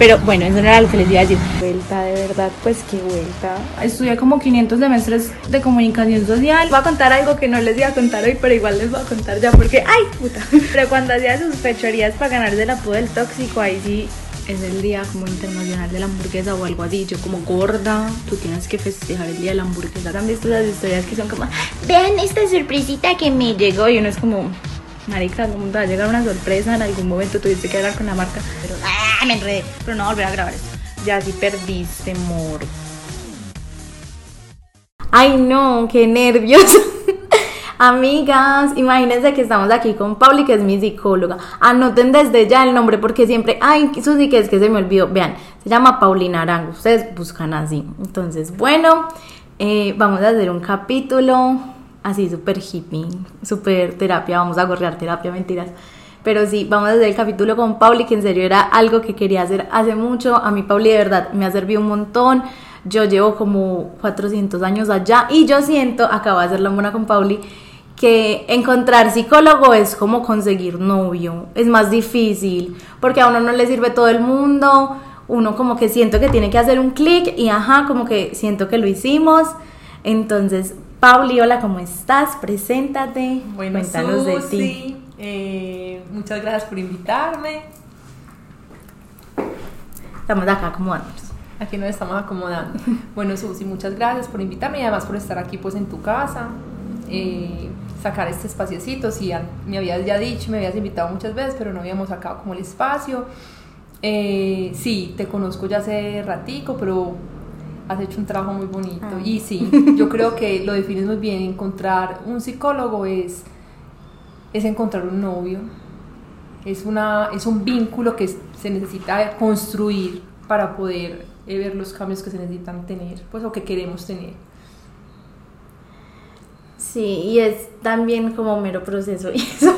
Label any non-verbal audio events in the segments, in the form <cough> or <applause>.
Pero bueno, eso no era lo que les iba a decir. Vuelta, de verdad, pues qué vuelta. Estudié como 500 semestres de comunicación social. Voy a contar algo que no les iba a contar hoy, pero igual les voy a contar ya porque, ¡ay, puta! <laughs> Pero cuando hacía sus fechorías para ganarse la apodo del tóxico, ahí sí es el día como internacional de la hamburguesa o algo así. Yo como gorda, tú tienes que festejar el día de la hamburguesa. ¿Han visto esas historias que son como, vean esta sorpresita que me llegó? Y uno es como, marica, ¿cómo te va a llegar una sorpresa? En algún momento tuviste que hablar con la marca. Pero, ¡ah, me enredé! Pero no volver a grabar esto. Ya sí perdiste, amor. Ay, no, qué nervios. <laughs> Amigas, imagínense que estamos aquí con Pauli, que es mi psicóloga. Anoten desde ya el nombre porque siempre, ay, Susi, que es que se me olvidó. Vean, se llama Paulina Arango. Ustedes buscan así. Entonces, bueno, eh, vamos a hacer un capítulo así súper hippie, súper terapia. Vamos a gorrear terapia, mentiras. Pero sí, vamos a hacer el capítulo con Pauli, que en serio era algo que quería hacer hace mucho. A mí, Pauli, de verdad, me ha servido un montón. Yo llevo como 400 años allá y yo siento, acabo de hacer la mona con Pauli, que encontrar psicólogo es como conseguir novio, es más difícil, porque a uno no le sirve todo el mundo, uno como que siento que tiene que hacer un clic y ajá, como que siento que lo hicimos. Entonces, Pauli, hola, ¿cómo estás? Preséntate, bueno, cuéntanos de ti. Eh, muchas gracias por invitarme. Estamos acá acomodándonos. Aquí nos estamos acomodando. <laughs> bueno, Susi, muchas gracias por invitarme y además por estar aquí pues en tu casa. Eh, sacar este espaciocito, si me habías ya dicho, me habías invitado muchas veces, pero no habíamos sacado como el espacio. Eh, sí, te conozco ya hace ratico, pero has hecho un trabajo muy bonito. Ah. Y sí, yo creo que lo defines muy bien, encontrar un psicólogo es, es encontrar un novio, es, una, es un vínculo que se necesita construir para poder eh, ver los cambios que se necesitan tener, pues o que queremos tener. Sí, y es también como mero proceso <laughs> eso.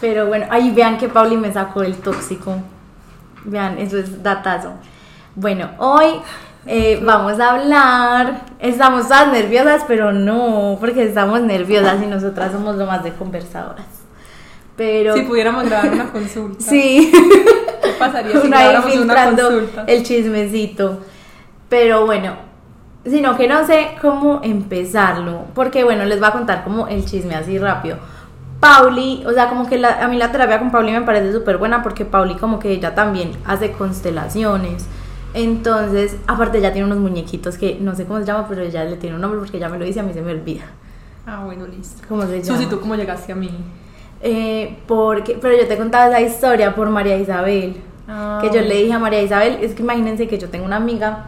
Pero bueno, ahí vean que Pauli me sacó el tóxico. Vean, eso es datazo. Bueno, hoy eh, vamos a hablar. Estamos todas nerviosas, pero no, porque estamos nerviosas y nosotras somos lo más de conversadoras. Pero. Si pudiéramos grabar una consulta. Sí. ¿Qué pasaría si grabáramos una consulta? El chismecito. Pero bueno, sino que no sé cómo empezarlo, porque bueno, les voy a contar como el chisme así rápido. Pauli, o sea, como que a mí la terapia con Pauli me parece súper buena porque Pauli como que ella también hace constelaciones. Entonces, aparte ya tiene unos muñequitos que no sé cómo se llama, pero ella le tiene un nombre porque ya me lo dice, a mí se me olvida. Ah, bueno, listo. ¿Cómo se llama? Susi, ¿tú cómo llegaste a mí? Eh, porque, pero yo te contaba esa historia por María Isabel. Que yo le dije a María Isabel, es que imagínense que yo tengo una amiga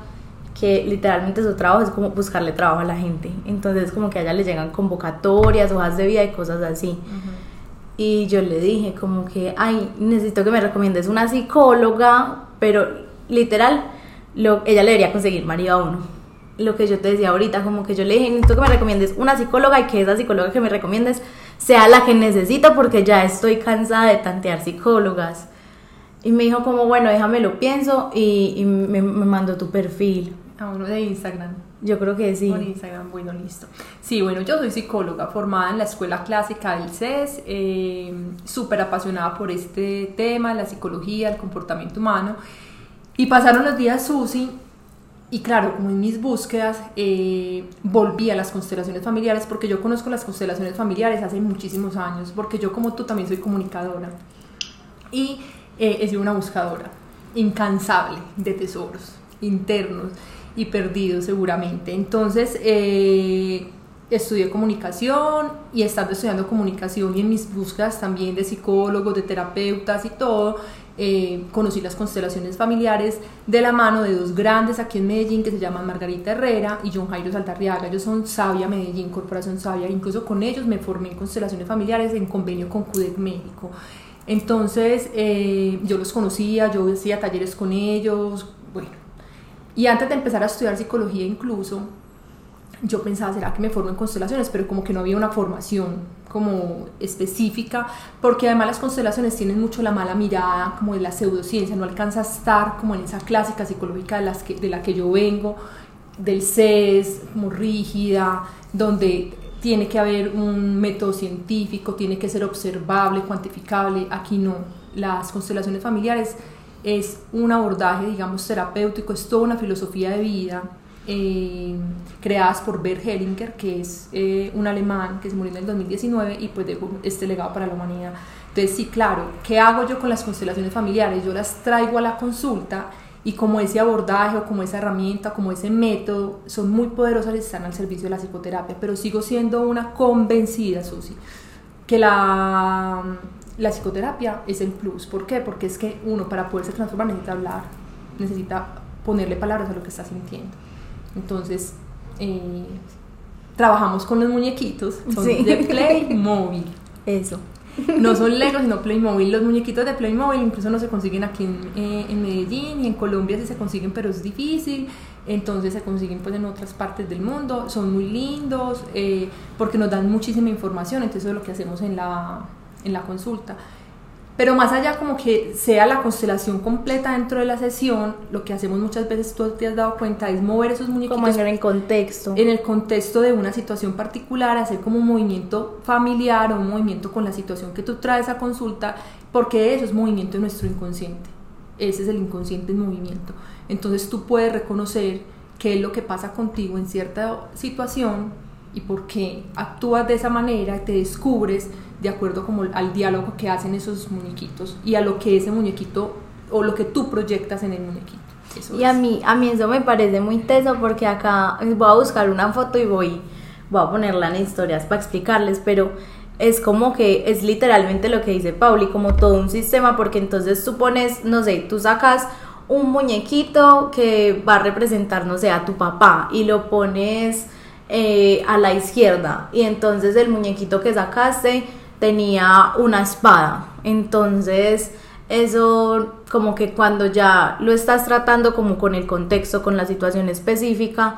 que literalmente su trabajo es como buscarle trabajo a la gente. Entonces como que a ella le llegan convocatorias, hojas de vida y cosas así. Y yo le dije como que, ay, necesito que me recomiendes una psicóloga, pero literal, lo, ella le debería conseguir marido a uno. Lo que yo te decía ahorita, como que yo le dije, necesito que me recomiendes una psicóloga y que esa psicóloga que me recomiendes sea la que necesito porque ya estoy cansada de tantear psicólogas. Y me dijo como, bueno, déjame lo pienso y, me, me mandó tu perfil. A uno de Instagram. Yo creo que sí. Por Instagram, bueno, listo. Sí, bueno, yo soy psicóloga formada en la Escuela Clásica del CES, eh, súper apasionada por este tema, la psicología, el comportamiento humano. Y pasaron los días, Susi, y claro, como en mis búsquedas, eh, volví a las constelaciones familiares, porque yo conozco las constelaciones familiares hace muchísimos años, porque yo como tú también soy comunicadora. Y eh, he sido una buscadora incansable de tesoros internos y perdido seguramente. Entonces, eh, estudié comunicación y estando estudiando comunicación y en mis búsquedas también de psicólogos, de terapeutas y todo, eh, conocí las constelaciones familiares de la mano de dos grandes aquí en Medellín que se llaman Margarita Herrera y John Jairo Saltarriaga. Ellos son Sabia Medellín, Corporación Sabia. Incluso con ellos me formé en constelaciones familiares en convenio con CUDEC México. Entonces eh, yo los conocía, yo hacía talleres con ellos, bueno, y antes de empezar a estudiar psicología incluso, yo pensaba, ¿será que me formo en constelaciones? Pero como que no había una formación como específica, porque además las constelaciones tienen mucho la mala mirada, como de la pseudociencia, no alcanza a estar como en esa clásica psicológica de, las que, de la que yo vengo, del CES, como rígida, donde tiene que haber un método científico, tiene que ser observable, cuantificable, aquí no, las constelaciones familiares es un abordaje, digamos, terapéutico, es toda una filosofía de vida eh, creadas por Bert Hellinger, que es eh, un alemán que se murió en el 2019 y pues dejó este legado para la humanidad. Entonces, sí, claro, ¿qué hago yo con las constelaciones familiares? Yo las traigo a la consulta y como ese abordaje o como esa herramienta, como ese método, son muy poderosas y están al servicio de la psicoterapia, pero sigo siendo una convencida, Susi, que la, la psicoterapia es el plus. ¿Por qué? Porque es que uno para poderse transformar necesita hablar, necesita ponerle palabras a lo que está sintiendo. Entonces, eh, trabajamos con los muñequitos, son de Playmobil. <laughs> Eso. No son Lego, sino Playmobil. Los muñequitos de Playmobil incluso no se consiguen aquí en, eh, en, Medellín y en Colombia sí se consiguen, pero es difícil. Entonces se consiguen pues en otras partes del mundo. Son muy lindos eh, porque nos dan muchísima información. Entonces eso es lo que hacemos en la, en la consulta. Pero más allá como que sea la constelación completa dentro de la sesión, lo que hacemos muchas veces, tú te has dado cuenta, es mover esos muñequitos. Como en el contexto. En el contexto de una situación particular, hacer como un movimiento familiar o un movimiento con la situación que tú traes a consulta, porque eso es movimiento de nuestro inconsciente. Ese es el inconsciente en movimiento. Entonces tú puedes reconocer qué es lo que pasa contigo en cierta situación y por qué actúas de esa manera, te descubres de acuerdo como al diálogo que hacen esos muñequitos y a lo que ese muñequito o lo que tú proyectas en el muñequito. y a mí, a mí eso me parece muy teso porque acá voy a buscar una foto y voy, voy a ponerla en historias para explicarles, pero es como que es literalmente lo que dice Pauli, como todo un sistema, porque entonces tú pones, no sé, tú sacas un muñequito que va a representar, no sé, a tu papá y lo pones eh, a la izquierda y entonces el muñequito que sacaste tenía una espada. Entonces, eso como que cuando ya lo estás tratando como con el contexto, con la situación específica,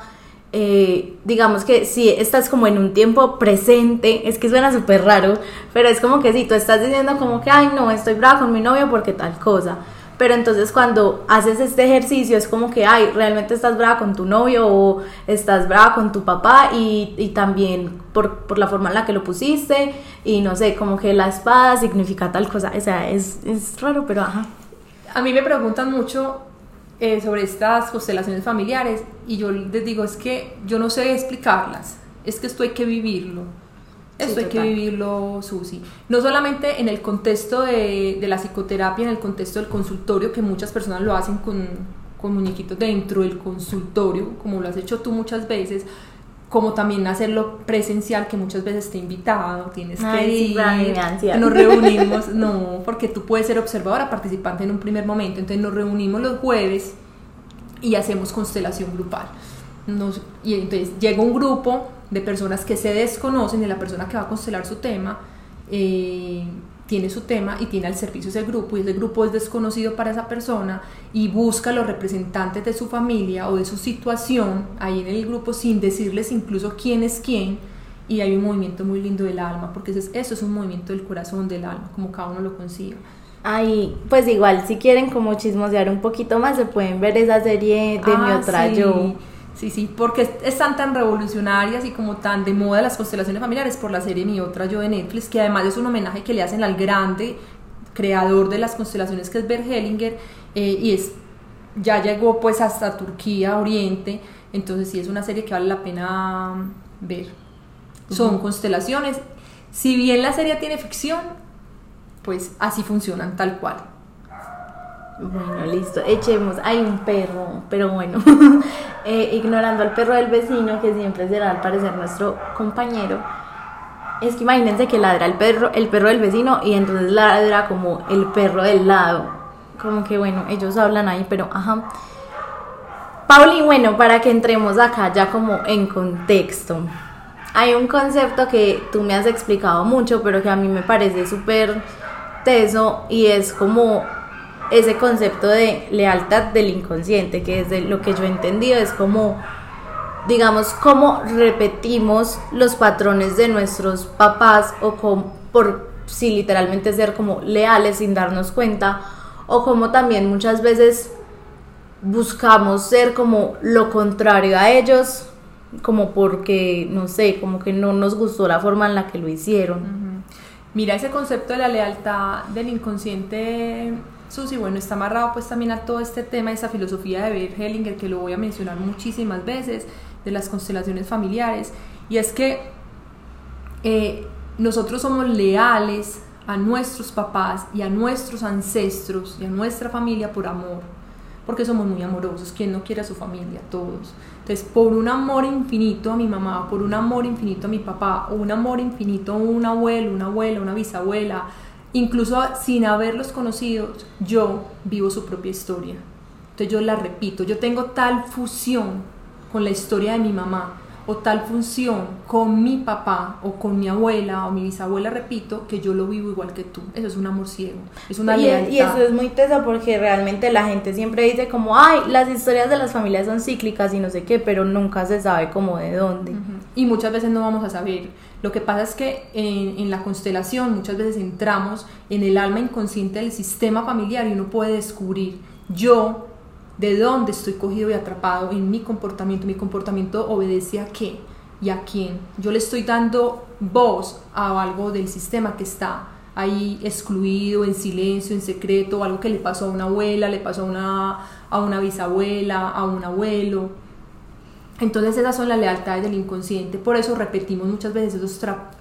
eh, digamos que si estás como en un tiempo presente, es que suena súper raro, pero es como que si tú estás diciendo como que, ay, no, estoy brava con mi novio porque tal cosa pero entonces cuando haces este ejercicio es como que, ay, realmente estás brava con tu novio o estás brava con tu papá y, y también por, por, la forma en la que lo pusiste y no sé, como que la espada significa tal cosa, o sea, es, es raro, pero ajá. A mí me preguntan mucho eh, sobre estas constelaciones familiares y yo les digo, es que yo no sé explicarlas, es que esto hay que vivirlo. Esto hay que vivirlo, Susi. No solamente en el contexto de, de, la psicoterapia, en el contexto del consultorio, que muchas personas lo hacen con, con muñequitos dentro del consultorio, como lo has hecho tú muchas veces, como también hacerlo presencial, que muchas veces te he invitado, tienes que ir, nos reunimos, <laughs> no, porque tú puedes ser observadora, participante en un primer momento, entonces nos reunimos los jueves y hacemos constelación grupal. Nos, y entonces llega un grupo de personas que se desconocen y la persona que va a constelar su tema eh, tiene su tema y tiene al servicio ese grupo y ese grupo es desconocido para esa persona y busca a los representantes de su familia o de su situación ahí en el grupo sin decirles incluso quién es quién y hay un movimiento muy lindo del alma porque eso es, eso es un movimiento del corazón del alma como cada uno lo consiga Ay, pues igual si quieren como chismosear un poquito más se pueden ver esa serie de mi ah, otra yo Sí, sí, porque están tan revolucionarias y como tan de moda las constelaciones familiares por la serie Mi Otra Yo de Netflix, que además es un homenaje que le hacen al grande creador de las constelaciones que es Bert Hellinger eh, y es ya llegó pues hasta Turquía, Oriente, entonces sí es una serie que vale la pena ver. Son constelaciones. Si bien la serie tiene ficción, pues así funcionan tal cual. Bueno, listo, echemos. Hay un perro, pero bueno, <laughs> eh, ignorando al perro del vecino, que siempre será al parecer nuestro compañero. Es que imagínense que ladra el perro, el perro del vecino y entonces ladra como el perro del lado. Como que bueno, ellos hablan ahí, pero ajá. Pauli, bueno, para que entremos acá ya como en contexto. Hay un concepto que tú me has explicado mucho, pero que a mí me parece súper teso y es como ese concepto de lealtad del inconsciente, que desde lo que yo he entendido es como, digamos, cómo repetimos los patrones de nuestros papás o como, por si literalmente ser como leales sin darnos cuenta, o como también muchas veces buscamos ser como lo contrario a ellos, como porque, no sé, como que no nos gustó la forma en la que lo hicieron. Mira, ese concepto de la lealtad del inconsciente Susi, bueno, está amarrado pues también a todo este tema, esa filosofía de Bert Hellinger, que lo voy a mencionar muchísimas veces, de las constelaciones familiares, y es que eh, nosotros somos leales a nuestros papás y a nuestros ancestros y a nuestra familia por amor, porque somos muy amorosos, ¿quién no quiere a su familia? Todos. Entonces, por un amor infinito a mi mamá, por un amor infinito a mi papá, o un amor infinito a un abuelo, una abuela, una bisabuela, incluso sin haberlos conocido, yo vivo su propia historia. Entonces yo la repito, yo tengo tal fusión con la historia de mi mamá o tal función con mi papá o con mi abuela o mi bisabuela, repito, que yo lo vivo igual que tú. Eso es un amor ciego, es una y, lealtad. y eso es muy tesa porque realmente la gente siempre dice como, ay, las historias de las familias son cíclicas y no sé qué, pero nunca se sabe como de dónde. Y muchas veces no vamos a saber. Lo que pasa es que en, la constelación muchas veces entramos en el alma inconsciente del sistema familiar y uno puede descubrir yo de dónde estoy cogido y atrapado en mi comportamiento. Mi comportamiento obedece a qué y a quién. Yo le estoy dando voz a algo del sistema que está ahí excluido, en silencio, en secreto, algo que le pasó a una abuela, le pasó a una, a una bisabuela, a un abuelo. Entonces esas son las lealtades del inconsciente. Por eso repetimos muchas veces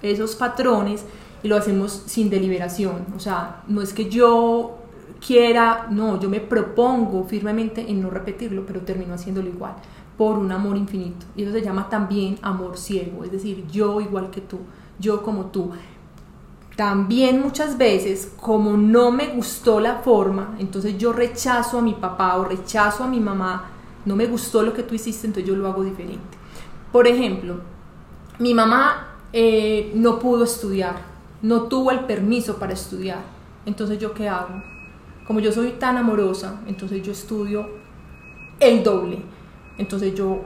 esos, patrones y lo hacemos sin deliberación. O sea, no es que yo quiera, no, yo me propongo firmemente en no repetirlo, pero termino haciéndolo igual, por un amor infinito. Y eso se llama también amor ciego, es decir, yo igual que tú, yo como tú. También muchas veces, como no me gustó la forma, entonces yo rechazo a mi papá o rechazo a mi mamá, no me gustó lo que tú hiciste, entonces yo lo hago diferente. Por ejemplo, mi mamá eh, no pudo estudiar, no tuvo el permiso para estudiar, entonces yo qué hago? Como yo soy tan amorosa, entonces yo estudio el doble. Entonces yo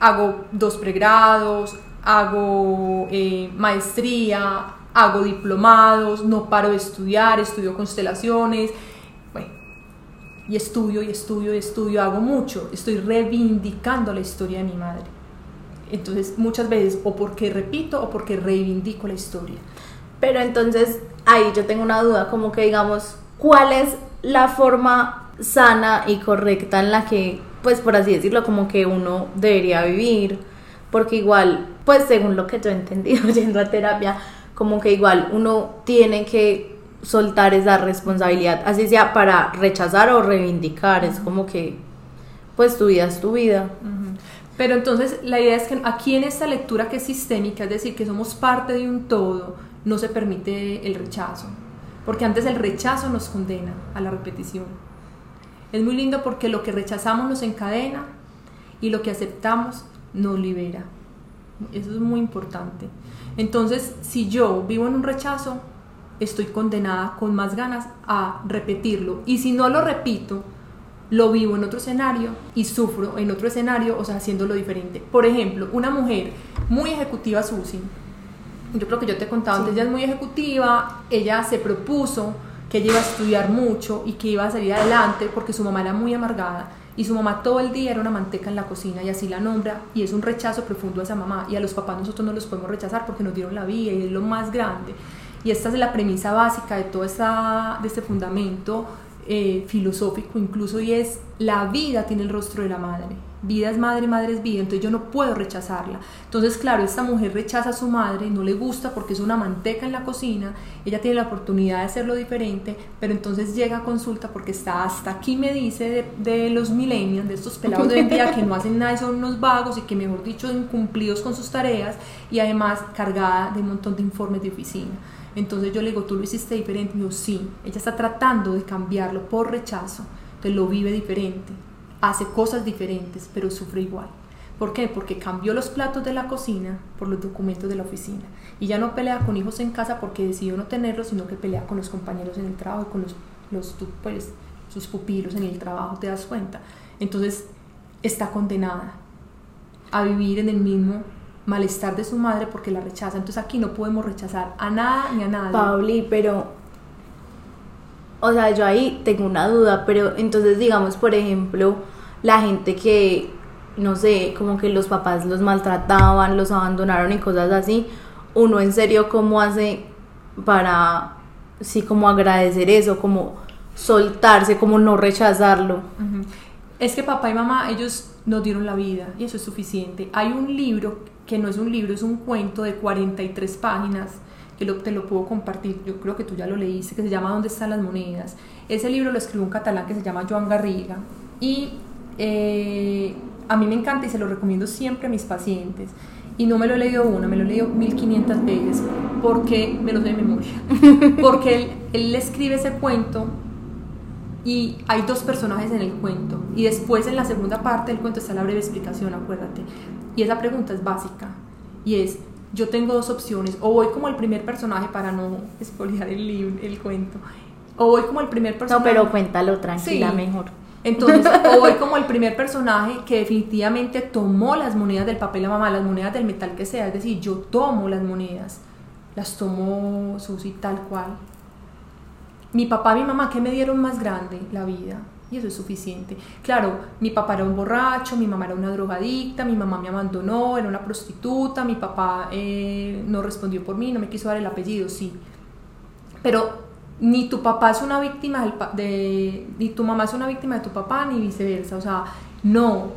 hago dos pregrados, hago eh, maestría, hago diplomados, no paro de estudiar, estudio constelaciones, y estudio y estudio y estudio, hago mucho, estoy reivindicando la historia de mi madre. Entonces muchas veces o porque repito o porque reivindico la historia. Pero entonces ahí yo tengo una duda, como que digamos, ¿cuál es la forma sana y correcta en la que, pues por así decirlo, como que uno debería vivir? Porque igual, pues según lo que yo he entendido <laughs> yendo a terapia, como que igual uno tiene que soltar esa responsabilidad, así sea para rechazar o reivindicar, es como que, pues tu vida es tu vida. Pero entonces la idea es que aquí en esta lectura que es sistémica, es decir, que somos parte de un todo, no se permite el rechazo, porque antes el rechazo nos condena a la repetición. Es muy lindo porque lo que rechazamos nos encadena y lo que aceptamos nos libera. Eso es muy importante. Entonces, si yo vivo en un rechazo, estoy condenada con más ganas a repetirlo. Y si no lo repito, lo vivo en otro escenario y sufro en otro escenario, o sea, haciéndolo diferente. Por ejemplo, una mujer muy ejecutiva, Susi, yo creo que yo te he contado antes, ella es muy ejecutiva, ella se propuso que ella iba a estudiar mucho y que iba a salir adelante porque su mamá era muy amargada y su mamá todo el día era una manteca en la cocina y así la nombra y es un rechazo profundo a esa mamá y a los papás nosotros no los podemos rechazar porque nos dieron la vida y es lo más grande y esta es la premisa básica de todo esta, de este fundamento eh, filosófico incluso y es la vida tiene el rostro de la madre vida es madre, madre es vida, entonces yo no puedo rechazarla. Entonces, claro, esta mujer rechaza a su madre, no le gusta porque es una manteca en la cocina, ella tiene la oportunidad de hacerlo diferente, pero entonces llega a consulta porque está hasta aquí, me dice, de, los millennials, de estos pelados de hoy día que no hacen nada y son unos vagos y que, mejor dicho, incumplidos con sus tareas y además cargada de un montón de informes de oficina. Entonces yo le digo, tú lo hiciste diferente. Y yo, sí, ella está tratando de cambiarlo por rechazo, entonces lo vive diferente hace cosas diferentes, pero sufre igual. ¿Por qué? Porque cambió los platos de la cocina por los documentos de la oficina. Y ya no pelea con hijos en casa porque decidió no tenerlos, sino que pelea con los compañeros en el trabajo con los, los, pues, sus pupilos en el trabajo, ¿te das cuenta? Entonces está condenada a vivir en el mismo malestar de su madre porque la rechaza. Entonces aquí no podemos rechazar a nada ni a nadie. Pauli, pero o sea, yo ahí tengo una duda, pero entonces digamos, por ejemplo, la gente que, no sé, como que los papás los maltrataban, los abandonaron y cosas así, uno en serio cómo hace para, sí, como agradecer eso, como, soltarse, como no rechazarlo. Es que papá y mamá, ellos nos dieron la vida y eso es suficiente. Hay un libro que no es un libro, es un cuento de 43 páginas que te lo puedo compartir, yo creo que tú ya lo leíste, que se llama ¿Dónde están las monedas? Ese libro lo escribió un catalán que se llama Joan Garriga y eh, a mí me encanta y se lo recomiendo siempre a mis pacientes. Y no me lo he leído una, me lo he leído 1500 veces porque me lo sé de memoria. <laughs> Porque él, él escribe ese cuento y hay dos personajes en el cuento y después en la segunda parte del cuento está la breve explicación, acuérdate. Y esa pregunta es básica. Y es, yo tengo dos opciones, o voy como el primer personaje para no <laughs> expoliar el, libro, el cuento, o voy como el primer personaje... No, pero cuéntalo tranquila mejor. Entonces, <laughs> o voy como el primer personaje que definitivamente tomó las monedas del papel a mamá, las monedas del metal que sea, es decir, yo tomo las monedas, las tomo Susi tal cual, mi papá y mi mamá, ¿qué me dieron más grande? La vida. Y eso es suficiente. Claro, mi papá era un borracho, mi mamá era una drogadicta, mi mamá me abandonó, era una prostituta, mi papá eh, no respondió por mí, no me quiso dar el apellido, sí. Pero ni tu papá es una víctima de, ni tu mamá es una víctima de tu papá, ni viceversa. O sea, no.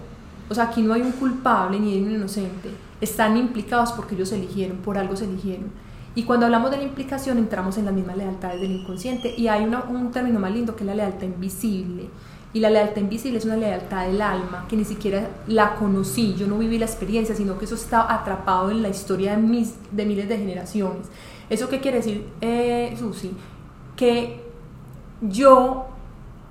O sea, aquí no hay un culpable ni hay un inocente. Están implicados porque ellos eligieron, por algo se eligieron. Y cuando hablamos de la implicación entramos en las mismas lealtades del inconsciente y hay un término más lindo que es la lealtad invisible. Y la lealtad invisible es una lealtad del alma que ni siquiera la conocí, yo no viví la experiencia, sino que eso está atrapado en la historia de, miles de generaciones. ¿Eso qué quiere decir, eh, Susi? Que yo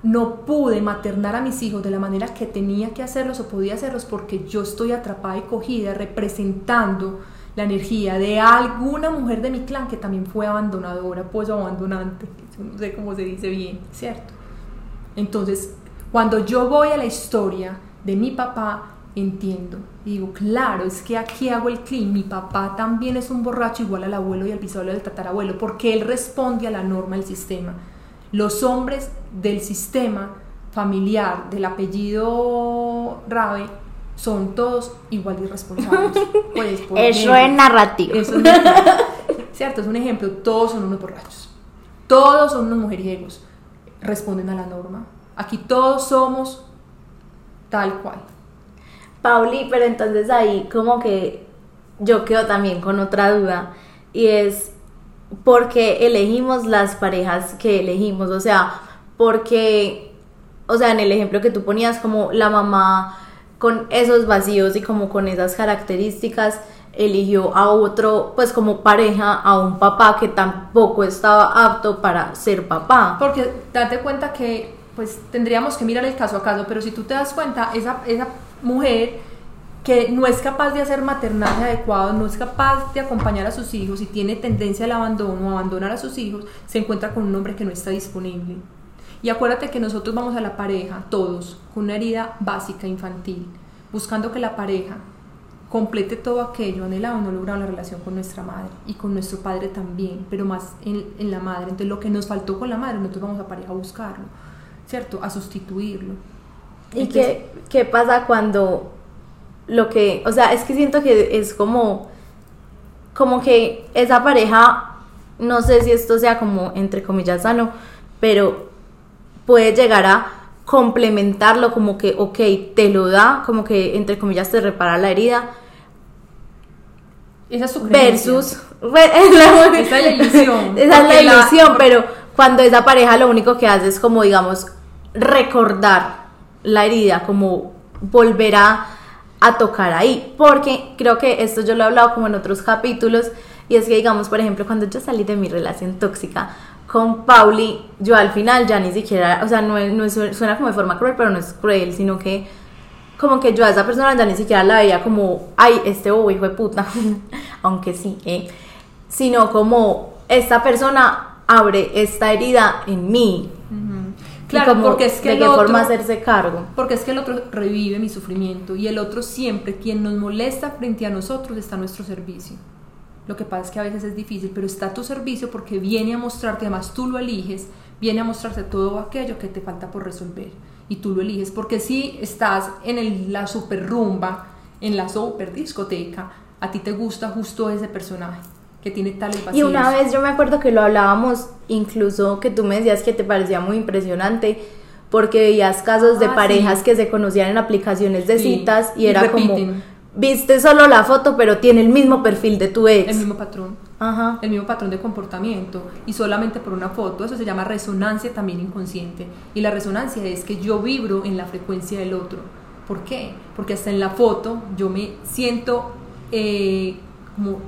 no pude maternar a mis hijos de la manera que tenía que hacerlos o podía hacerlos porque yo estoy atrapada y cogida representando la energía de alguna mujer de mi clan que también fue abandonadora, pues abandonante, no sé cómo se dice bien, ¿cierto? Entonces, cuando yo voy a la historia de mi papá, entiendo. digo, claro, es que aquí hago el clic. Mi papá también es un borracho igual al abuelo y al bisabuelo del tatarabuelo, porque él responde a la norma del sistema. Los hombres del sistema familiar, del apellido Rabe, son todos igual de irresponsables. <laughs> Pues, eso es narrativo. <laughs> ¿Cierto? Es un ejemplo. Todos son unos borrachos. Todos son unos mujeriegos. Responden a la norma. Aquí todos somos tal cual. Pauli, pero entonces ahí como que yo quedo también con otra duda y es porque elegimos las parejas que elegimos, o sea, porque, o sea, en el ejemplo que tú ponías como la mamá con esos vacíos y como con esas características eligió a otro, pues como pareja, a un papá que tampoco estaba apto para ser papá. Porque date cuenta que pues tendríamos que mirar el caso a caso, pero si tú te das cuenta, esa, esa mujer que no es capaz de hacer maternaje adecuado, no es capaz de acompañar a sus hijos y tiene tendencia al abandono, abandonar a sus hijos, se encuentra con un hombre que no está disponible. Y acuérdate que nosotros vamos a la pareja, todos, con una herida básica infantil, buscando que la pareja complete todo aquello anhelado, no logrado la relación con nuestra madre y con nuestro padre también, pero más en, en, la madre. Entonces lo que nos faltó con la madre, nosotros vamos a pareja a buscarlo, ¿cierto? A sustituirlo. ¿Y qué, qué pasa cuando lo que, o sea, es que siento que es como, como que esa pareja, no sé si esto sea como entre comillas sano, pero puede llegar a complementarlo como que, ok, te lo da, como que entre comillas te repara la herida. Esa es su Versus. <laughs> esa es la ilusión. <laughs> Esa es la ilusión, pero cuando esa pareja lo único que hace es como, digamos, recordar la herida, como volver a, a tocar ahí. Porque creo que esto yo lo he hablado como en otros capítulos, y es que, digamos, por ejemplo, cuando yo salí de mi relación tóxica, con Pauli, yo al final ya ni siquiera, o sea, no, no suena como de forma cruel, pero no es cruel, sino que como que yo a esa persona ya ni siquiera la veía como, ay, este bobo hijo de puta, <laughs> aunque sí, eh, sino como esta persona abre esta herida en mí. Claro, porque es que de qué forma hacerse cargo. Porque es que el otro revive mi sufrimiento y el otro siempre, quien nos molesta frente a nosotros, está a nuestro servicio. Lo que pasa es que a veces es difícil, pero está a tu servicio porque viene a mostrarte, además tú lo eliges, viene a mostrarte todo aquello que te falta por resolver. Y tú lo eliges porque si estás en la super rumba, en la super discoteca, a ti te gusta justo ese personaje. que tiene tales Y vacíos. una vez yo me acuerdo que lo hablábamos, incluso que tú me decías que te parecía muy impresionante, porque veías casos de Ah, parejas sí. que se conocían en aplicaciones de Sí, citas y y era como. Viste solo la foto, pero tiene el mismo perfil de tu ex. el mismo patrón. Ajá. el mismo patrón de comportamiento y solamente por una foto, eso se llama resonancia también inconsciente. Y la resonancia es que yo vibro en la frecuencia del otro. ¿Por qué? Porque hasta en la foto yo me siento eh, como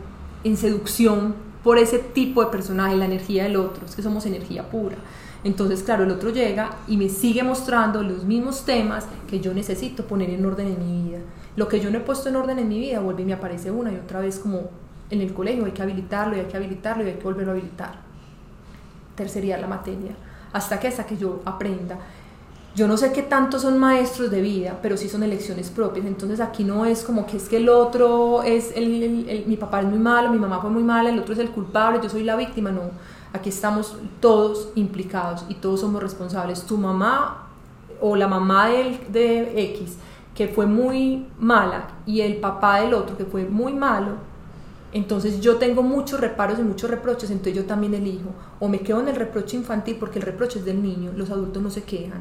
en seducción por ese tipo de personaje, la energía del otro, es que somos energía pura. Entonces, claro, el otro llega y me sigue mostrando los mismos temas que yo necesito poner en orden en mi vida. Lo que yo no he puesto en orden en mi vida vuelve y me aparece una y otra vez como en el colegio, hay que habilitarlo y hay que habilitarlo y hay que volverlo a habilitar. Tercería la materia. ¿Hasta que Hasta que yo aprenda. Yo no sé qué tanto son maestros de vida, pero sí son elecciones propias. Entonces aquí no es como que es que el otro es, el, mi papá es muy malo, mi mamá fue muy mala, el otro es el culpable, yo soy la víctima. No, aquí estamos todos implicados y todos somos responsables. Tu mamá o la mamá del, de X, que fue muy mala, y el papá del otro, que fue muy malo, entonces yo tengo muchos reparos y muchos reproches, entonces yo también elijo. O me quedo en el reproche infantil porque el reproche es del niño, los adultos no se quejan.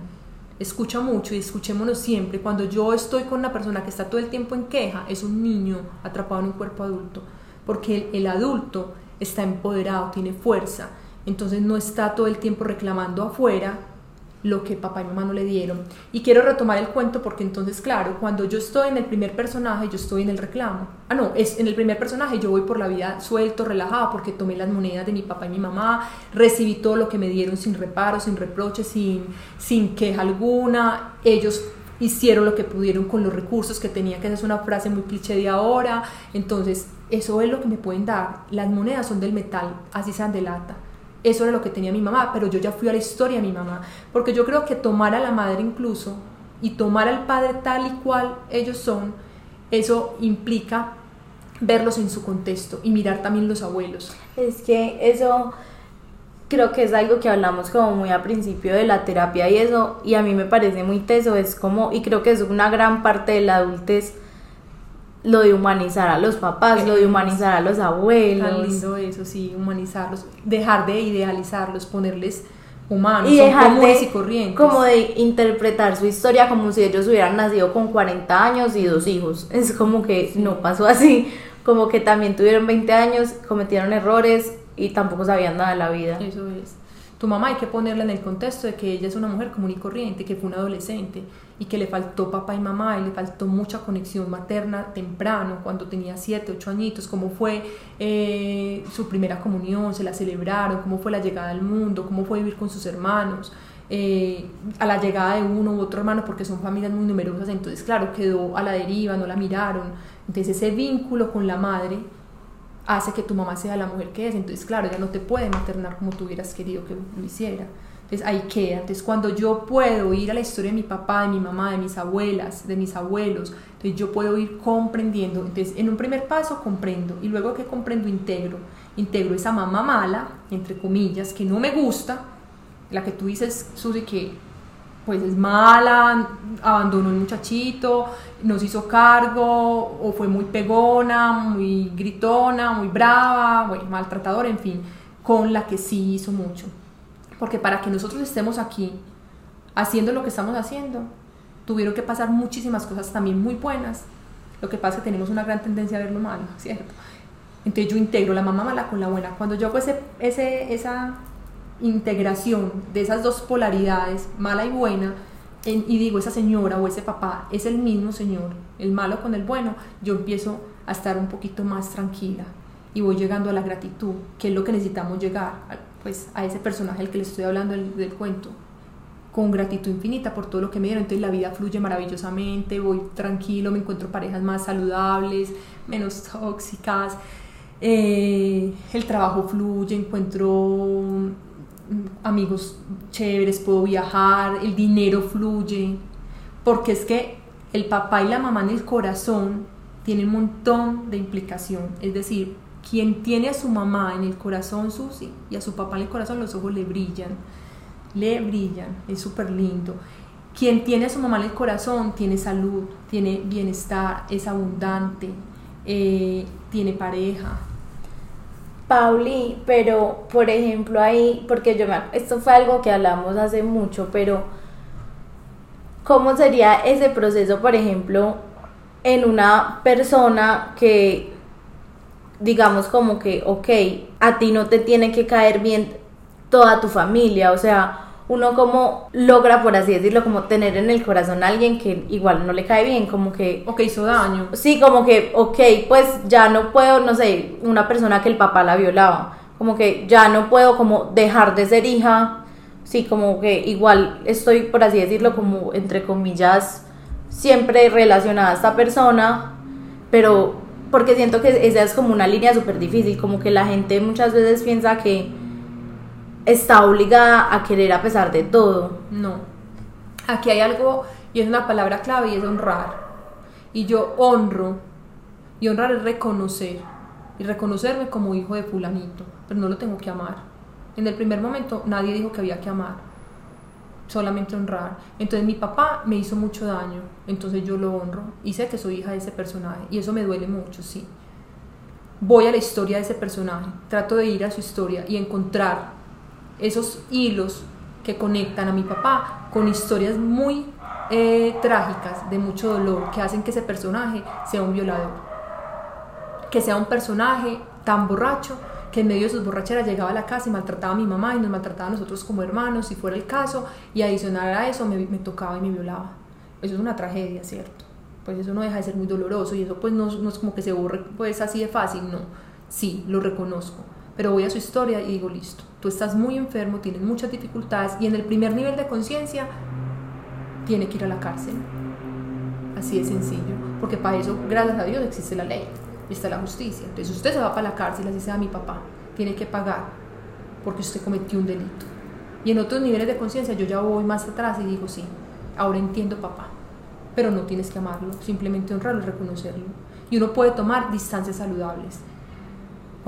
Escucha mucho y escuchémonos siempre. Cuando yo estoy con una persona que está todo el tiempo en queja, es un niño atrapado en un cuerpo adulto. Porque el, el adulto está empoderado, tiene fuerza. Entonces no está todo el tiempo reclamando afuera lo que papá y mamá no le dieron. Y quiero retomar el cuento porque entonces, claro, cuando yo estoy en el primer personaje, yo estoy en el reclamo. Ah, no, es en el primer personaje yo voy por la vida suelto, relajado, porque tomé las monedas de mi papá y mi mamá, recibí todo lo que me dieron sin reparo, sin reproche, sin, sin queja alguna. Ellos hicieron lo que pudieron con los recursos que tenía, que esa es una frase muy cliché de ahora. Entonces, eso es lo que me pueden dar. Las monedas son del metal, así sean de lata. Eso era lo que tenía mi mamá, pero yo ya fui a la historia de mi mamá, porque yo creo que tomar a la madre incluso y tomar al padre tal y cual ellos son, eso implica verlos en su contexto y mirar también los abuelos. Es que eso creo que es algo que hablamos como muy a principio de la terapia y eso, y a mí me parece muy teso, es como, y creo que es una gran parte de la adultez lo de humanizar a los papás, lo de humanizar a los Tan abuelos. lindo eso, sí, humanizarlos, dejar de idealizarlos, ponerles humanos, Y son dejar comunes y corrientes. como de interpretar su historia como si ellos hubieran nacido con 40 años y dos hijos. Es como que no pasó así, como que también tuvieron 20 años, cometieron errores y tampoco sabían nada de la vida. Eso es. Tu mamá hay que ponerla en el contexto de que ella es una mujer común y corriente, que fue una adolescente y que le faltó papá y mamá y le faltó mucha conexión materna temprano, cuando tenía 7, 8 añitos, cómo fue eh, su primera comunión, se la celebraron, cómo fue la llegada al mundo, cómo fue vivir con sus hermanos, eh, a la llegada de uno u otro hermano, porque son familias muy numerosas, entonces claro, quedó a la deriva, no la miraron, entonces ese vínculo con la madre hace que tu mamá sea la mujer que es. Entonces, claro, ella no te puede maternar como tú hubieras querido que lo hiciera. Entonces, ahí queda. Entonces, cuando yo puedo ir a la historia de mi papá, de mi mamá, de mis abuelas, de mis abuelos, entonces yo puedo ir comprendiendo. Entonces, en un primer paso comprendo y luego que comprendo integro. Integro esa mamá mala, entre comillas, que no me gusta, la que tú dices, Susi, que pues es mala, abandonó el muchachito, no se hizo cargo, o fue muy pegona, muy gritona, muy brava, bueno, maltratadora, en fin, con la que sí hizo mucho. Porque para que nosotros estemos aquí haciendo lo que estamos haciendo, tuvieron que pasar muchísimas cosas también muy buenas. Lo que pasa es que tenemos una gran tendencia a ver lo malo, ¿cierto? Entonces yo integro la mamá mala con la buena. Cuando yo hago ese, esa integración de esas dos polaridades, mala y buena, en- y digo, esa señora o ese papá es el mismo señor, el malo con el bueno, yo empiezo a estar un poquito más tranquila y voy llegando a la gratitud, que es lo que necesitamos llegar, pues a ese personaje al que le estoy hablando del, cuento, con gratitud infinita por todo lo que me dieron, entonces la vida fluye maravillosamente, voy tranquilo, me encuentro parejas más saludables, menos tóxicas, eh, el trabajo fluye, encuentro amigos chéveres, puedo viajar, el dinero fluye, porque es que el papá y la mamá en el corazón tienen un montón de implicación, es decir, quien tiene a su mamá en el corazón, Susi, y a su papá en el corazón, los ojos le brillan, le brillan, es súper lindo. Quien tiene a su mamá en el corazón tiene salud, tiene bienestar, es abundante, eh, tiene pareja. Pauli, pero por ejemplo ahí, porque yo me, esto fue algo que hablamos hace mucho, pero ¿cómo sería ese proceso, por ejemplo, en una persona que digamos como que, ok, a ti no te tiene que caer bien toda tu familia, o sea, uno como logra, por así decirlo, como tener en el corazón a alguien que igual no le cae bien, como que... O que hizo daño. Sí, como que, ok, pues ya no puedo, no sé, una persona que el papá la violaba, como que ya no puedo como dejar de ser hija, sí, como que igual estoy, por así decirlo, como entre comillas, siempre relacionada a esta persona, pero porque siento que esa es como una línea súper difícil, como que la gente muchas veces piensa que está obligada a querer a pesar de todo. No. Aquí hay algo, y es una palabra clave, y es honrar. Y yo honro, y honrar es reconocer, y reconocerme como hijo de fulanito, pero no lo tengo que amar. En el primer momento nadie dijo que había que amar, solamente honrar. Entonces mi papá me hizo mucho daño, entonces yo lo honro, y sé que soy hija de ese personaje, y eso me duele mucho, sí. Voy a la historia de ese personaje, trato de ir a su historia y encontrar esos hilos que conectan a mi papá con historias muy eh, trágicas, de mucho dolor, que hacen que ese personaje sea un violador. Que sea un personaje tan borracho que en medio de sus borracheras llegaba a la casa y maltrataba a mi mamá y nos maltrataba a nosotros como hermanos, si fuera el caso, y adicional a eso me, me tocaba y me violaba. Eso es una tragedia, ¿cierto? Pues eso no deja de ser muy doloroso y eso pues no, no es como que se borre pues así de fácil, no. Sí, lo reconozco, pero voy a su historia y digo, listo, tú estás muy enfermo, tienes muchas dificultades y en el primer nivel de conciencia tiene que ir a la cárcel. Así de sencillo, porque para eso, gracias a Dios, existe la ley y está la justicia. Entonces usted se va para la cárcel, así sea mi papá, tiene que pagar porque usted cometió un delito. Y en otros niveles de conciencia yo ya voy más atrás y digo, sí, ahora entiendo papá, pero no tienes que amarlo, simplemente honrarlo y reconocerlo. Y uno puede tomar distancias saludables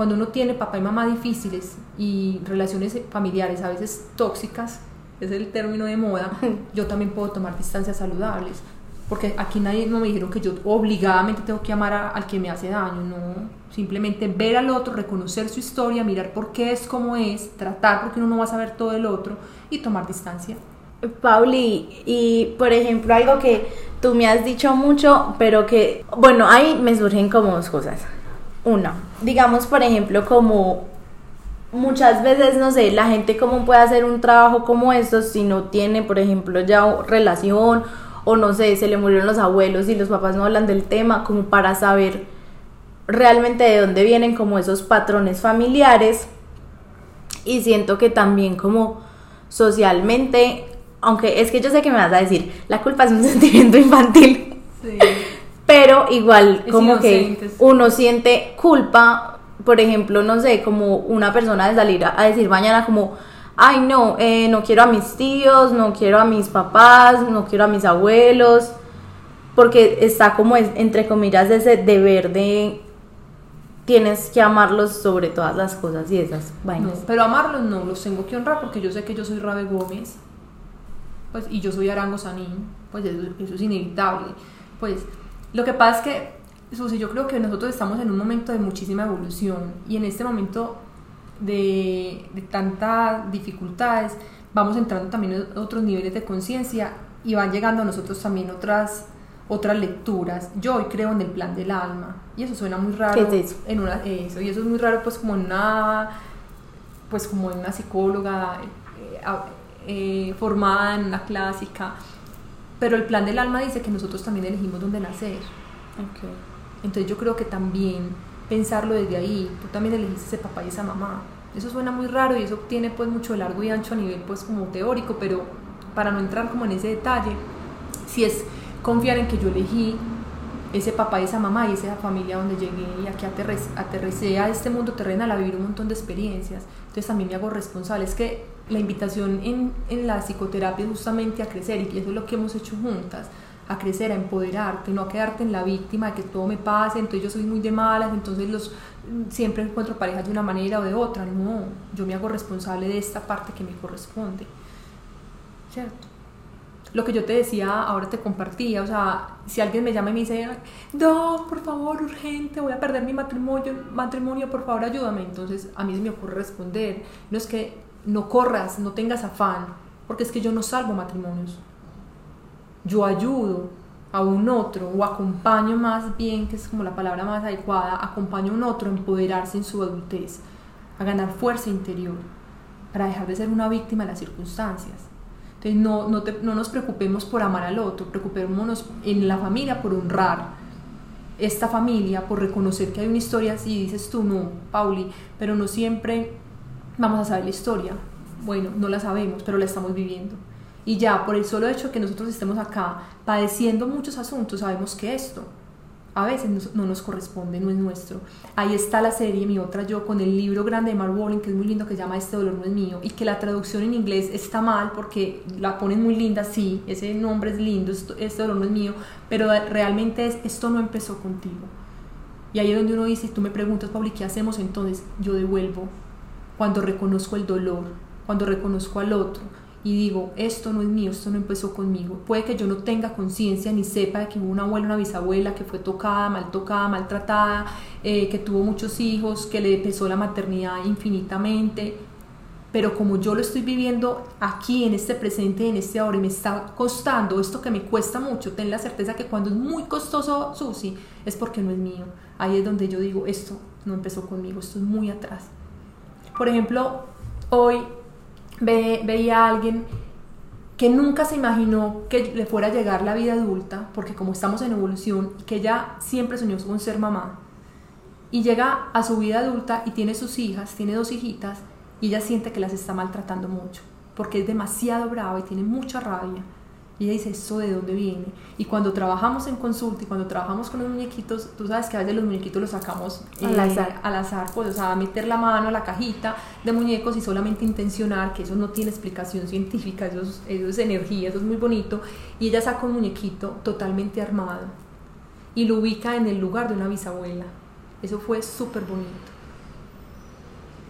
cuando uno tiene papá y mamá difíciles y relaciones familiares a veces tóxicas, es el término de moda, <laughs> yo también puedo tomar distancias saludables. Porque aquí nadie no me dijeron que yo obligadamente tengo que amar al que me hace daño, no. Simplemente ver al otro, reconocer su historia, mirar por qué es como es, tratar porque uno no va a saber todo el otro y tomar distancia. Pauli, y por ejemplo, algo que tú me has dicho mucho, pero que, bueno, ahí me surgen como dos cosas. Una, digamos por ejemplo como muchas veces, no sé, la gente cómo puede hacer un trabajo como estos si no tiene, por ejemplo, ya relación o no sé, se le murieron los abuelos y los papás no hablan del tema, como para saber realmente de dónde vienen como esos patrones familiares. Y siento que también como socialmente, aunque es que yo sé que me vas a decir, la culpa es un <laughs> sentimiento infantil. Sí pero igual como que uno siente culpa, por ejemplo, no sé, como una persona de salir a, decir mañana como, ay no, eh, no quiero a mis tíos, no quiero a mis papás, no quiero a mis abuelos, porque está como entre comillas ese deber de tienes que amarlos sobre todas las cosas y esas vainas. pero amarlos no, los tengo que honrar porque yo sé que yo soy Rabe Gómez, pues, y yo soy Arango Sanín, pues eso, eso es inevitable, pues lo que pasa es que, Susi, yo creo que nosotros estamos en un momento de muchísima evolución y en este momento de, de tantas dificultades vamos entrando también en otros niveles de conciencia y van llegando a nosotros también otras otras lecturas. Yo hoy creo en el plan del alma y eso suena muy raro. ¿Qué es eso? En una, eso, y eso es muy raro pues como en una, pues como en una psicóloga eh, eh, formada en una clásica pero el plan del alma dice que nosotros también elegimos dónde nacer. Entonces yo creo que también pensarlo desde ahí, tú también elegiste ese papá y esa mamá. Eso suena muy raro y eso tiene pues mucho largo y ancho a nivel pues como teórico, pero para no entrar como en ese detalle, si es confiar en que yo elegí ese papá y esa mamá y esa familia donde llegué y aquí aterricé a este mundo terrenal a vivir un montón de experiencias. Entonces también me hago responsable. Es que la invitación en, en la psicoterapia justamente a crecer y eso es lo que hemos hecho juntas a crecer, a empoderarte, no a quedarte en la víctima de que todo me pase, entonces yo soy muy de malas, entonces los siempre encuentro parejas de una manera o de otra. No, yo me hago responsable de esta parte que me corresponde. ¿Cierto? lo que yo te decía, ahora te compartía, o sea, si alguien me llama y me dice, no, por favor, urgente, voy a perder mi matrimonio, matrimonio, por favor, ayúdame. Entonces, a mí se me ocurre responder, no es que no corras, no tengas afán, porque es que yo no salvo matrimonios. Yo ayudo a un otro o acompaño más bien, que es como la palabra más adecuada, acompaño a un otro a empoderarse en su adultez, a ganar fuerza interior, para dejar de ser una víctima de las circunstancias entonces no, no, no nos preocupemos por amar al otro, preocupémonos en la familia por honrar esta familia, por reconocer que hay una historia así, dices tú, no, Pauli, pero no siempre vamos a saber la historia. Bueno, no la sabemos, pero la estamos viviendo. Y ya, por el solo hecho que nosotros estemos acá padeciendo muchos asuntos, sabemos que esto a veces no, nos corresponde, no es nuestro. Ahí está la serie, mi otra yo, con el libro grande de Mark Walling, que es muy lindo, que se llama Este dolor no es mío, y que la traducción en inglés está mal porque la ponen muy linda, sí, ese nombre es lindo, este dolor no es mío, pero realmente es, esto no empezó contigo. Y ahí es donde uno dice, tú me preguntas, Pablo, ¿qué hacemos entonces? Yo devuelvo cuando reconozco el dolor, cuando reconozco al otro, y digo, esto no es mío, esto no empezó conmigo. Puede que yo no tenga conciencia ni sepa de que hubo una abuela, una bisabuela que fue tocada, mal tocada, maltratada, eh, que tuvo muchos hijos, que le pesó la maternidad infinitamente. Pero como yo lo estoy viviendo aquí, en este presente, en este ahora, y me está costando esto que me cuesta mucho, ten la certeza que cuando es muy costoso, Susi, es porque no es mío. Ahí es donde yo digo, esto no empezó conmigo, esto es muy atrás. Por ejemplo, hoy veía a alguien que nunca se imaginó que le fuera a llegar la vida adulta, porque como estamos en evolución, que ella siempre soñó con ser mamá, y llega a su vida adulta y tiene sus hijas, tiene dos hijitas, y ella siente que las está maltratando mucho, porque es demasiado brava y tiene mucha rabia. Y ella dice, ¿eso de dónde viene? Y cuando trabajamos en consulta y cuando trabajamos con los muñequitos, tú sabes que a veces los muñequitos los sacamos al, eh, azar. al azar, pues, o sea, meter la mano a la cajita de muñecos y solamente intencionar, que eso no tiene explicación científica, eso es, eso es energía, eso es muy bonito. Y ella saca un muñequito totalmente armado y lo ubica en el lugar de una bisabuela. Eso fue súper bonito.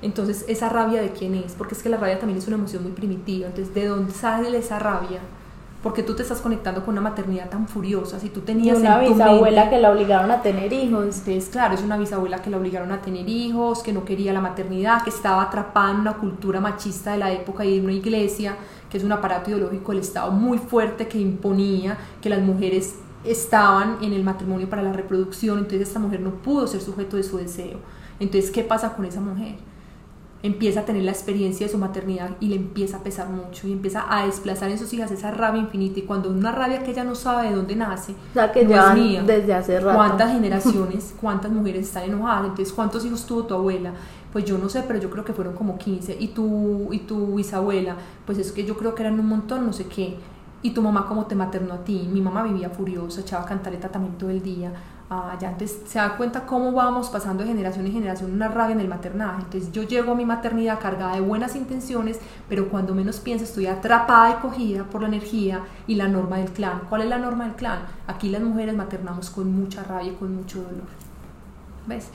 Entonces, esa rabia de quién es, porque es que la rabia también es una emoción muy primitiva. Entonces, ¿de dónde sale esa rabia? Porque tú te estás conectando con una maternidad tan furiosa, si tú tenías una bisabuela que la obligaron a tener hijos. Entonces, claro, es una bisabuela que la obligaron a tener hijos, que no quería la maternidad, que estaba atrapada en una cultura machista de la época y en una iglesia, que es un aparato ideológico del Estado muy fuerte que imponía que las mujeres estaban en el matrimonio para la reproducción, entonces esta mujer no pudo ser sujeto de su deseo. Entonces, ¿qué pasa con esa mujer? Empieza a tener la experiencia de su maternidad y le empieza a pesar mucho y empieza a desplazar en sus hijas esa rabia infinita y cuando una rabia que ella no sabe de dónde nace, o sea, que no es mía, desde hace rato. ¿Cuántas generaciones, <laughs> cuántas mujeres están enojadas? Entonces, ¿cuántos hijos tuvo tu abuela? Pues yo no sé, pero yo creo que fueron como 15 y tu y tu bisabuela, pues es que yo creo que eran un montón, no sé qué. ¿Y tu mamá cómo te maternó a ti? Mi mamá vivía furiosa, echaba cantaleta también todo el día Ah, ya entonces se da cuenta cómo vamos pasando de generación en generación una rabia en el maternaje. Entonces yo llego a mi maternidad cargada de buenas intenciones, pero cuando menos pienso estoy atrapada y cogida por la energía y la norma del clan. ¿Cuál es la norma del clan? Aquí las mujeres maternamos con mucha rabia y con mucho dolor. ¿Ves?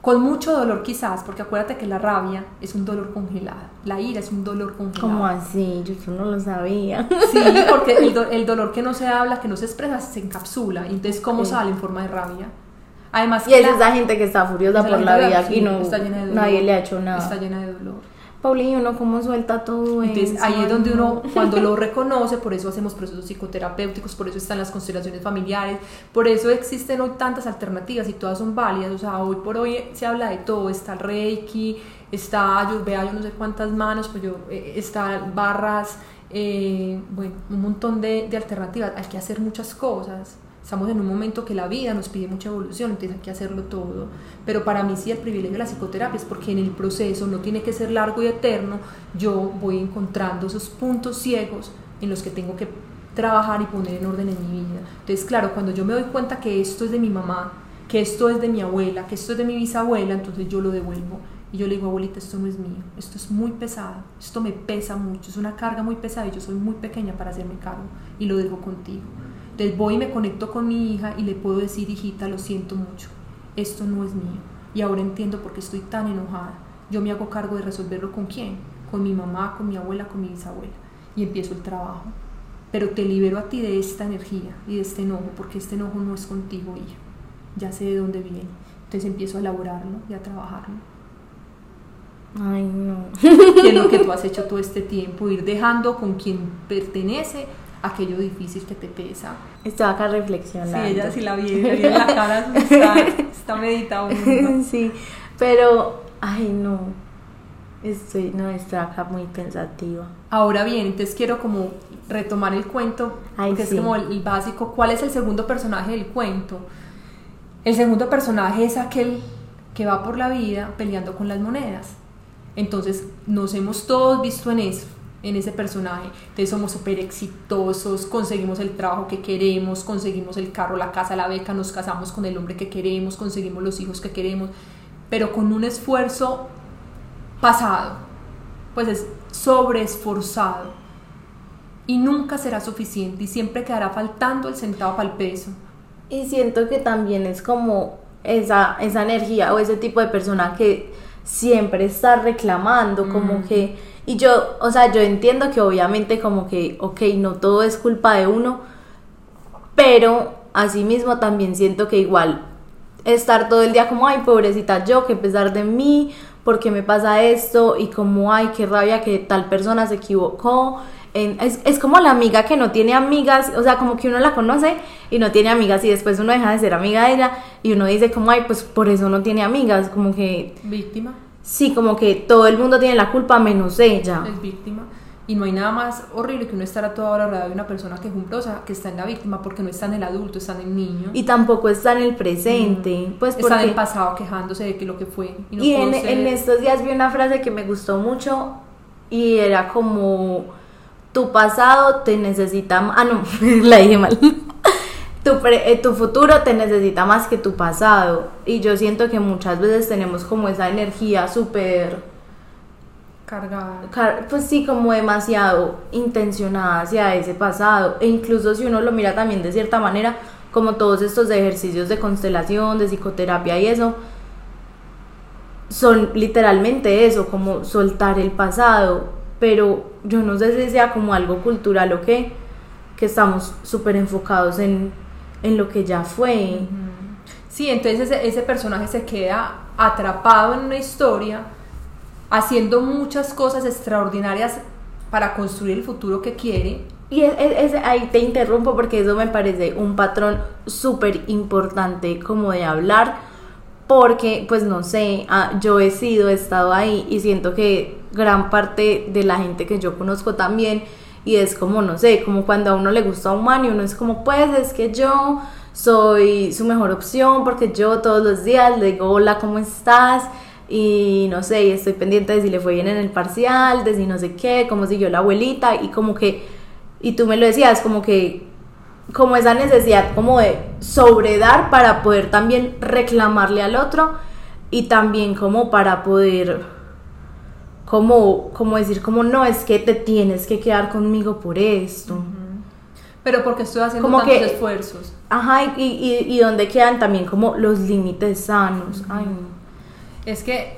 Con mucho dolor quizás, porque acuérdate que la rabia es un dolor congelado, la ira es un dolor congelado. ¿Cómo así? Yo no lo sabía. Sí, <laughs> porque el, dolor que no se habla, que no se expresa, se encapsula. Entonces, ¿cómo sale en forma de rabia? Además, y es esa gente que está furiosa por la vida y no nadie le ha hecho nada. Está llena de dolor. Paulina, uno cómo suelta todo Entonces, ahí es donde uno, cuando lo <laughs> reconoce, por eso hacemos procesos psicoterapéuticos, por eso están las constelaciones familiares, por eso existen hoy tantas alternativas y todas son válidas. O sea, hoy por hoy se habla de todo: está el Reiki, está yo vea yo no sé cuántas manos, pues yo, eh, está barras, eh, bueno, un montón de, de alternativas. Hay que hacer muchas cosas. Estamos en un momento que la vida nos pide mucha evolución, entonces hay que hacerlo todo. Pero para mí sí el privilegio de la psicoterapia es porque en el proceso no tiene que ser largo y eterno, yo voy encontrando esos puntos ciegos en los que tengo que trabajar y poner en orden en mi vida. Entonces, claro, cuando yo me doy cuenta que esto es de mi mamá, que esto es de mi abuela, que esto es de mi bisabuela, entonces yo lo devuelvo. Y yo le digo, abuelita, esto no es mío, esto es muy pesado, esto me pesa mucho, es una carga muy pesada y yo soy muy pequeña para hacerme cargo y lo dejo contigo. Entonces voy y me conecto con mi hija y le puedo decir, hijita, lo siento mucho, esto no es mío. Y ahora entiendo por qué estoy tan enojada. Yo me hago cargo de resolverlo con quién, con mi mamá, con mi abuela, con mi bisabuela. Y empiezo el trabajo. pero te libero a ti de esta energía y de este enojo, porque este enojo no es contigo, hija. Ya sé de dónde viene. Entonces empiezo a elaborarlo y a trabajarlo. Ay, no. Y es lo que tú has hecho todo este tiempo, ir dejando con quien pertenece aquello difícil que te pesa. Estaba acá reflexionando. Sí, ella sí la vi, <laughs> vi en la cara, está, está meditando. <laughs> sí, pero, ay, no. Estoy, no, estoy acá muy pensativa. Ahora bien, entonces quiero como retomar el cuento, Ay, que sí. es como el, el básico. ¿Cuál es el segundo personaje del cuento? El segundo personaje es aquel que va por la vida peleando con las monedas. Entonces nos hemos todos visto en eso, en ese personaje. Entonces somos súper exitosos, conseguimos el trabajo que queremos, conseguimos el carro, la casa, la beca, nos casamos con el hombre que queremos, conseguimos los hijos que queremos, pero con un esfuerzo pasado, pues es sobreesforzado y nunca será suficiente y siempre quedará faltando el centavo para el peso. Y siento que también es como esa, esa energía o ese tipo de persona que siempre está reclamando, como que, y yo, o sea, yo entiendo que obviamente como que, ok, no todo es culpa de uno, pero asimismo también siento que igual estar todo el día como, ay, pobrecita yo, que pesar de mí, ¿por qué me pasa esto? Y como, ay, qué rabia que tal persona se equivocó. Es, es como la amiga que no tiene amigas, o sea, como que uno la conoce y no tiene amigas y después uno deja de ser amiga de ella y uno dice como, ay, pues por eso no tiene amigas, como que, Víctima, sí, como que todo el mundo tiene la culpa menos ella. es víctima. Y no hay nada más horrible que uno estar a toda hora rodeado de una persona quejumbrosa que está en la víctima porque no está en el adulto, está en el niño. Y tampoco está en el presente, pues está en el pasado quejándose de que lo que fue. Y, no Y en, ser. en estos días vi una frase que me gustó mucho y era como tu pasado te necesita ah no <laughs> la dije mal tu, pre- eh, tu futuro te necesita más que tu pasado. Y yo siento que muchas veces tenemos como esa energía súper Cargada. car- pues sí como demasiado intencionada hacia ese pasado. E incluso si uno lo mira también de cierta manera como todos estos ejercicios de constelación de psicoterapia y eso son literalmente eso, como soltar el pasado, pero yo no sé si sea como algo cultural o qué, que estamos súper enfocados en, en lo que ya fue. Sí, entonces ese, ese personaje se queda atrapado en una historia, haciendo muchas cosas extraordinarias para construir el futuro que quiere. Y es, es- es- ahí te interrumpo porque eso me parece un patrón súper importante como de hablar, porque pues no sé, ah, yo he sido, he estado ahí y siento que gran parte de la gente que yo conozco también, y es como, no sé, como cuando a uno le gusta un man y uno es como, pues es que yo soy su mejor opción porque yo todos los días le digo, hola, ¿cómo estás? y no sé, y estoy pendiente de si le fue bien en el parcial, de si no sé qué, cómo siguió la abuelita y como que, y tú me lo decías, como que, como esa necesidad como de sobredar para poder también reclamarle al otro y también como para poder, como, como decir, como no, es que te tienes que quedar conmigo por esto. Pero porque estoy haciendo Como tantos que- esfuerzos. Ajá, y, y, y donde quedan también como los límites sanos. Ay, no. Es que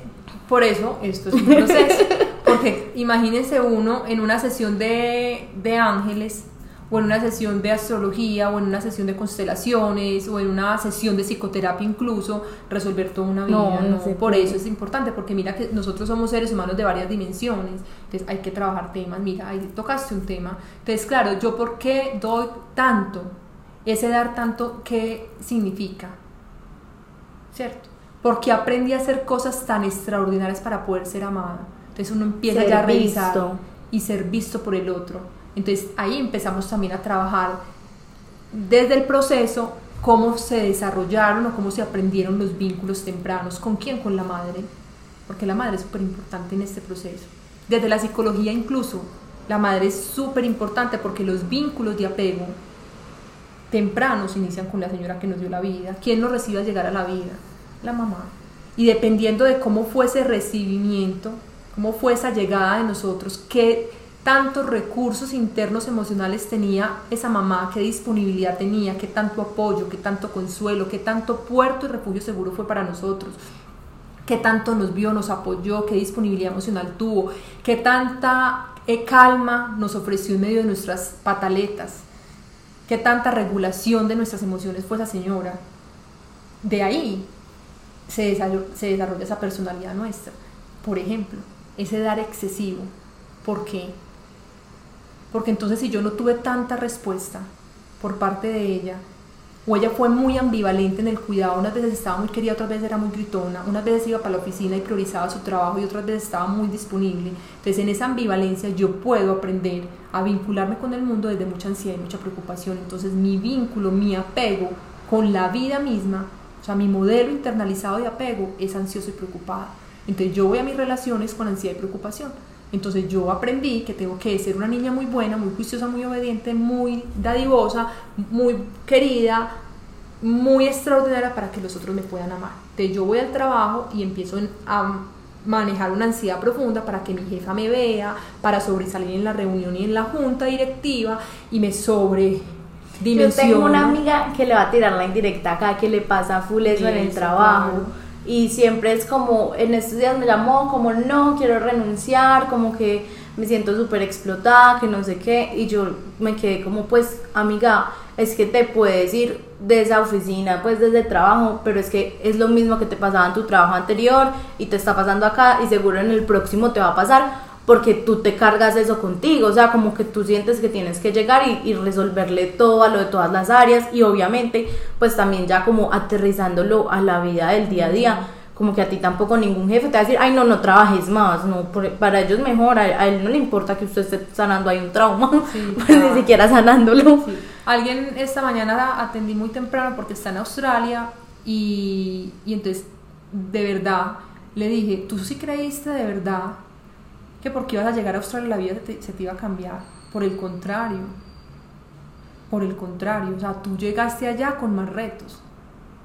por eso esto es un proceso. <laughs> Porque imagínense uno en una sesión de, de ángeles, o en una sesión de astrología, o en una sesión de constelaciones, o en una sesión de psicoterapia incluso, resolver toda una vida. No, no ¿no? Por eso es importante, porque mira que nosotros somos seres humanos de varias dimensiones. Entonces hay que trabajar temas. Mira, ahí tocaste un tema. Entonces, claro, yo por qué doy tanto, ese dar tanto, ¿qué significa? ¿cierto? Porque aprendí a hacer cosas tan extraordinarias para poder ser amada. Entonces uno empieza Ser ya a revisar visto. y ser visto por el otro. Entonces ahí empezamos también a trabajar desde el proceso cómo se desarrollaron o cómo se aprendieron los vínculos tempranos. ¿Con quién? Con la madre. Porque la madre es súper importante en este proceso. Desde la psicología incluso, la madre es súper importante porque los vínculos de apego tempranos inician con la señora que nos dio la vida. ¿Quién nos recibe al llegar a la vida? La mamá. Y dependiendo de cómo fue ese recibimiento, cómo fue esa llegada de nosotros, qué tantos recursos internos emocionales tenía esa mamá, qué disponibilidad tenía, qué tanto apoyo, qué tanto consuelo, qué tanto puerto y refugio seguro fue para nosotros, qué tanto nos vio, nos apoyó, qué disponibilidad emocional tuvo, qué tanta calma nos ofreció en medio de nuestras pataletas, qué tanta regulación de nuestras emociones fue esa señora. De ahí se desarrolla, se desarrolla esa personalidad nuestra. Por ejemplo, ese dar excesivo. ¿Por qué? Porque entonces si yo no tuve tanta respuesta por parte de ella, o ella fue muy ambivalente en el cuidado, unas veces estaba muy querida, otras veces era muy gritona, unas veces iba para la oficina y priorizaba su trabajo y otras veces estaba muy disponible. Entonces en esa ambivalencia yo puedo aprender a vincularme con el mundo desde mucha ansiedad y mucha preocupación. Entonces mi vínculo, mi apego con la vida misma, o sea, mi modelo internalizado de apego es ansioso y preocupado. Entonces yo voy a mis relaciones con ansiedad y preocupación. Entonces yo aprendí que tengo que ser una niña muy buena, muy juiciosa, muy obediente, muy dadivosa, muy querida, muy extraordinaria para que los otros me puedan amar. Entonces yo voy al trabajo y empiezo a manejar una ansiedad profunda para que mi jefa me vea, para sobresalir en la reunión y en la junta directiva y me sobre Yo tengo una amiga que le va a tirar la indirecta acá, que le pasa full eso, en el trabajo y siempre es como, en estos días me llamó como no, quiero renunciar, como que me siento súper explotada, que no sé qué, y yo me quedé como pues amiga, es que te puedes ir de esa oficina, pues desde el trabajo, pero es que es lo mismo que te pasaba en tu trabajo anterior y te está pasando acá y seguro en el próximo te va a pasar porque tú te cargas eso contigo, o sea, como que tú sientes que tienes que llegar y, resolverle todo a lo de todas las áreas y obviamente pues también ya como aterrizándolo a la vida del día a día, como que a ti tampoco ningún jefe te va a decir, ay no, no trabajes más, no, para ellos mejor, a, él no le importa que usted esté sanando ahí un trauma, <laughs> pues ni siquiera sanándolo. Alguien esta mañana atendí muy temprano porque está en Australia y, y entonces de verdad le dije, ¿tú sí creíste de verdad que porque ibas a llegar a Australia la vida se te, iba a cambiar. Por el contrario, por el contrario, o sea, tú llegaste allá con más retos,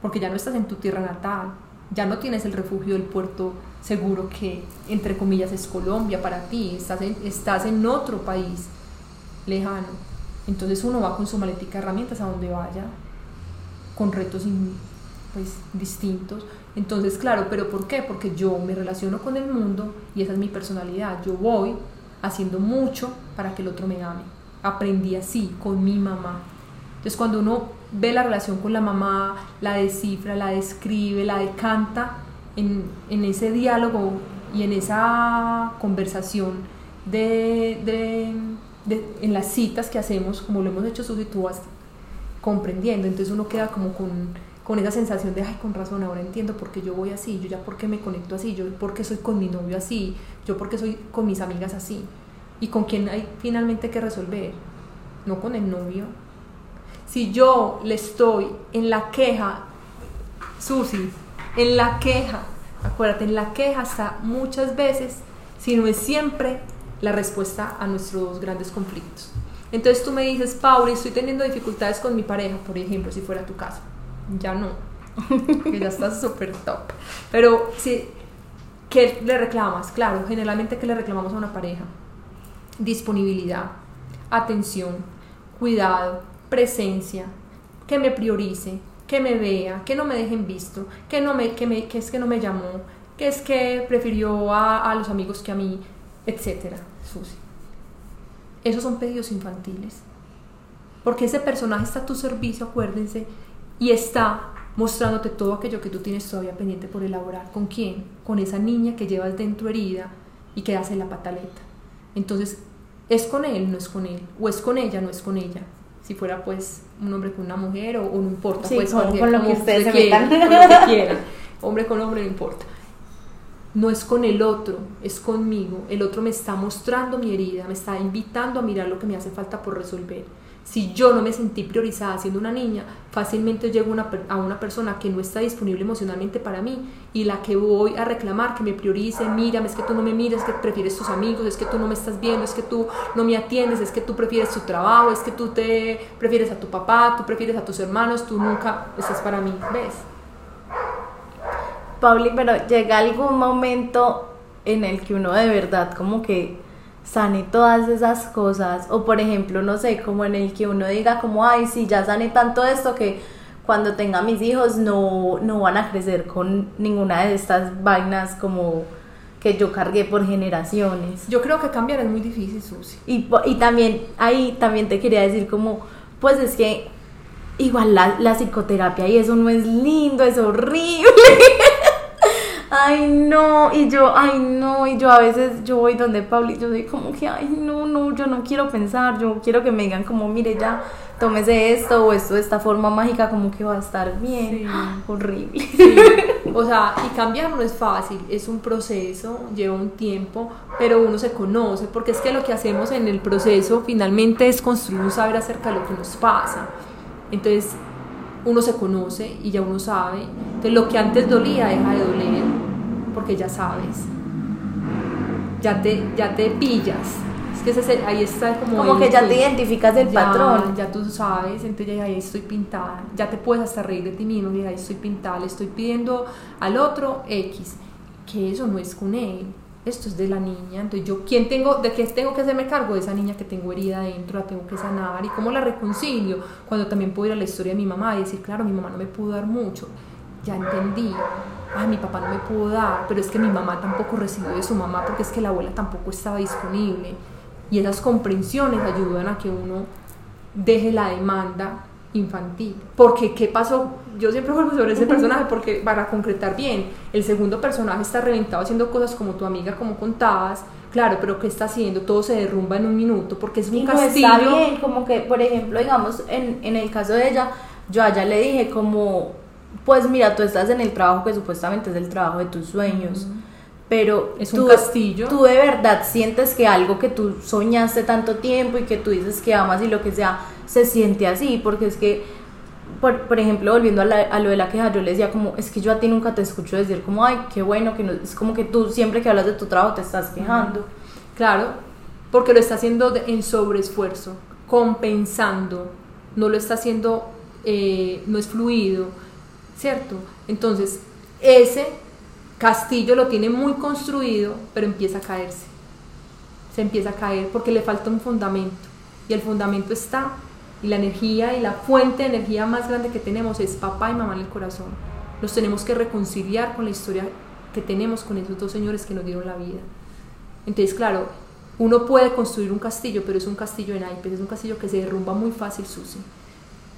porque ya no estás en tu tierra natal, ya no tienes el refugio del puerto seguro que, entre comillas, es Colombia para ti, estás en, estás en otro país lejano. Entonces uno va con su maletica de herramientas a donde vaya, con retos pues, distintos. Entonces, claro, pero ¿por qué? Porque yo me relaciono con el mundo y esa es mi personalidad. Yo voy haciendo mucho para que el otro me ame. Aprendí así, con mi mamá. Entonces, cuando uno ve la relación con la mamá, la descifra, la describe, la decanta, en, en ese diálogo y en esa conversación de, de, en las citas que hacemos, como lo hemos hecho Susi, tú vas comprendiendo. Entonces uno queda como con con esa sensación de, ay, con razón, ahora entiendo por qué yo voy así, yo ya por qué me conecto así, yo por qué soy con mi novio así, yo por qué soy con mis amigas así. ¿Y con quién hay finalmente que resolver? No con el novio. Si yo le estoy en la queja, Susi, en la queja, acuérdate, en la queja está muchas veces, si no es siempre, la respuesta a nuestros grandes conflictos. Entonces tú me dices, Pauli, estoy teniendo dificultades con mi pareja, por ejemplo, si fuera tu caso ya no, <laughs> que ya estás súper top. Pero sí, ¿qué le reclamas? Claro, generalmente ¿qué le reclamamos a una pareja? Disponibilidad, atención, cuidado, presencia, que me priorice, que me vea, que no me dejen visto, que, no me, que, me, que es que no me llamó, que es que prefirió a, a los amigos que a mí, etcétera, Susi. Esos son pedidos infantiles. Porque ese personaje está a tu servicio, acuérdense, y está mostrándote todo aquello que tú tienes todavía pendiente por elaborar. ¿Con quién? Con esa niña que llevas dentro herida y que hace la pataleta. Entonces, ¿es con él? No es con él. O es con ella, no es con ella. Si fuera pues un hombre con una mujer o, no importa. pues, con, lo que ustedes se quieran, con lo que quieran. Hombre con hombre no importa. No es con el otro, es conmigo. El otro me está mostrando mi herida, me está invitando a mirar lo que me hace falta por resolver si yo no me sentí priorizada siendo una niña, fácilmente llego a una persona que no está disponible emocionalmente para mí y la que voy a reclamar que me priorice, mírame, es que tú no me miras, es que prefieres tus amigos, es que tú no me estás viendo, es que tú no me atiendes, es que tú prefieres tu trabajo, es que tú te prefieres a tu papá, tú prefieres a tus hermanos, tú nunca estás para mí, ¿ves? Pauli, pero llega algún momento en el que uno de verdad como que sane todas esas cosas o por ejemplo no sé como en el que uno diga como ay sí ya sane tanto esto que cuando tenga mis hijos no, no van a crecer con ninguna de estas vainas como que yo cargué por generaciones. Yo creo que cambiar es muy difícil, Susi. Y, y también, ahí también te quería decir como, pues es que igual la, la psicoterapia y eso no es lindo, es horrible. <laughs> Ay, no, y yo, ay, no, y yo a veces, yo voy donde Pablo y yo soy como que, ay, no, no, yo no quiero pensar, yo quiero que me digan como, mire, ya, tómese esto o esto de esta forma mágica, como que va a estar bien. Sí. <gasps> Horrible. Sí, O sea, y cambiar no es fácil, es un proceso, lleva un tiempo, pero uno se conoce, porque es que lo que hacemos en el proceso finalmente es construir un saber acerca de lo que nos pasa. Entonces, uno se conoce y ya uno sabe. Entonces, lo que antes dolía deja de doler, porque ya sabes. Ya te, ya te pillas. Es que ese ahí está como... Como que ya te identificas del ya, patrón. Ya tú sabes, entonces ya ahí estoy pintada. Ya te puedes hasta reír de ti mismo y ahí estoy pintada. Le estoy pidiendo al otro X, que eso no es con él. Esto es de la niña. Entonces, yo, ¿quién tengo, ¿de qué tengo que hacerme cargo? De esa niña que tengo herida adentro, la tengo que sanar. ¿Y cómo la reconcilio? Cuando también puedo ir a la historia de mi mamá y decir, claro, mi mamá no me pudo dar mucho. Ya entendí. Ay, mi papá no me pudo dar, pero es que mi mamá tampoco recibió de su mamá porque es que la abuela tampoco estaba disponible. Y esas comprensiones ayudan a que uno deje la demanda infantil. Porque, ¿qué pasó? Yo siempre vuelvo sobre ese personaje porque para concretar bien, el segundo personaje está reventado haciendo cosas como tu amiga, como contabas. Claro, pero ¿qué está haciendo? Todo se derrumba en un minuto porque es un Y no castillo. está bien, como que, por ejemplo, digamos, en, en el caso de ella, yo a ella le dije como, pues mira, tú estás en el trabajo que supuestamente es el trabajo de tus sueños, pero Es tú, un castillo. tú de verdad sientes que algo que tú soñaste tanto tiempo y que tú dices que amas y lo que sea, se siente así, porque es que, por, por ejemplo, volviendo a, la- a lo de la queja, yo le decía como, es que yo a ti nunca te escucho decir como, ay, qué bueno, que no, es como que tú siempre que hablas de tu trabajo te estás quejando. Claro, porque lo está haciendo en sobreesfuerzo, compensando, no lo está haciendo, eh, no es fluido, ¿cierto? Entonces, ese castillo lo tiene muy construido, pero empieza a caerse. Se empieza a caer porque le falta un fundamento. Y el fundamento está, y la energía y la fuente de energía más grande que tenemos es papá y mamá en el corazón. Los tenemos que reconciliar con la historia que tenemos con esos dos señores que nos dieron la vida. Entonces, claro, uno puede construir un castillo, pero es un castillo en naipes, es un castillo que se derrumba muy fácil, Susi.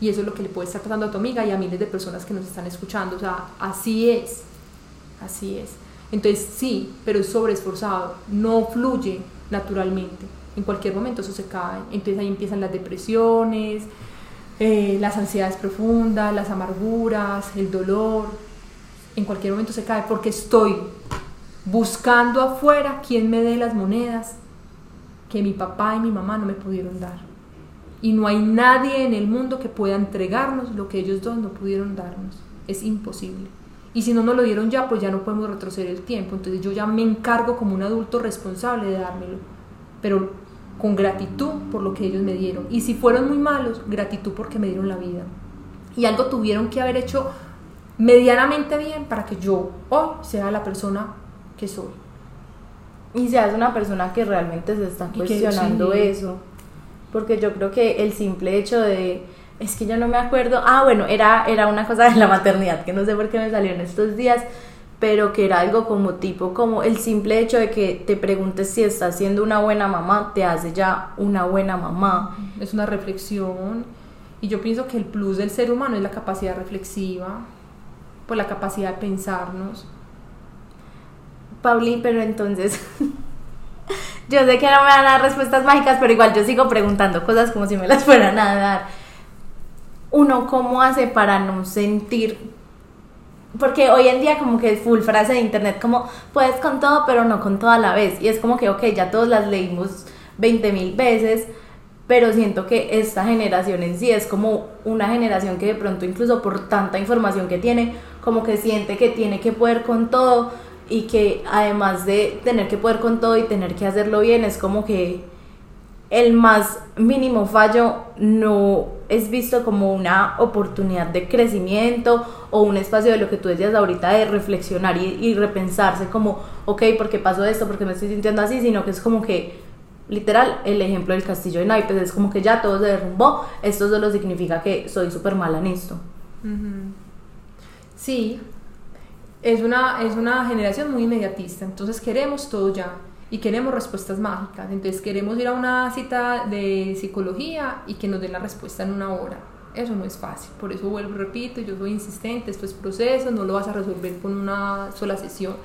Y eso es lo que le puede estar pasando a tu amiga y a miles de personas que nos están escuchando. O sea, así es. Así es. Entonces, sí, pero es sobreesforzado. No fluye naturalmente. En cualquier momento eso se cae. Entonces ahí empiezan las depresiones, eh, las ansiedades profundas, las amarguras, el dolor. En cualquier momento se cae porque estoy buscando afuera quién me dé las monedas que mi papá y mi mamá no me pudieron dar. Y no hay nadie en el mundo que pueda entregarnos lo que ellos dos no pudieron darnos. Es imposible. Y si no nos lo dieron ya, pues ya no podemos retroceder el tiempo. Entonces yo ya me encargo como un adulto responsable de dármelo. Pero con gratitud por lo que ellos me dieron. Y si fueron muy malos, gratitud porque me dieron la vida. Y algo tuvieron que haber hecho medianamente bien para que yo hoy sea la persona que soy. y seas una persona que realmente se está Y que- cuestionando sí. eso. Porque yo creo que el simple hecho de, es que yo no me acuerdo, ah, bueno, era, era una cosa de la maternidad, que no sé por qué me salió en estos días, pero que era algo como tipo, como el simple hecho de que te preguntes si estás siendo una buena mamá, te hace ya una buena mamá. Es una reflexión. Y yo pienso que el plus del ser humano es la capacidad reflexiva, por la capacidad de pensarnos. Pauli, pero entonces, <laughs> <laughs> yo sé que no me van a dar respuestas mágicas, pero igual yo sigo preguntando cosas como si me las <laughs> fueran a dar. Uno, ¿cómo hace para no sentir? Porque hoy en día como que full frase de internet, como puedes con todo, pero no con todo a la vez. Y es como que, ok, ya todos las leímos 20 mil veces, pero siento que esta generación en sí es como una generación que de pronto incluso por tanta información que tiene, como que siente que tiene que poder con todo y que además de tener que poder con todo y tener que hacerlo bien, es como que el más mínimo fallo no es visto como una oportunidad de crecimiento o un espacio de lo que tú decías ahorita de reflexionar y, repensarse como, ok, ¿por qué pasó esto? ¿Por qué me estoy sintiendo así? Sino que es como que, literal, el ejemplo del castillo de naipes es como que ya todo se derrumbó, esto solo significa que soy súper mala en esto. Sí, es una, es una generación muy inmediatista, entonces queremos todo ya y queremos respuestas mágicas, entonces queremos ir a una cita de psicología y que nos den la respuesta en una hora. Eso no es fácil, por eso vuelvo, repito, yo soy insistente, esto es proceso, no lo vas a resolver con una sola sesión.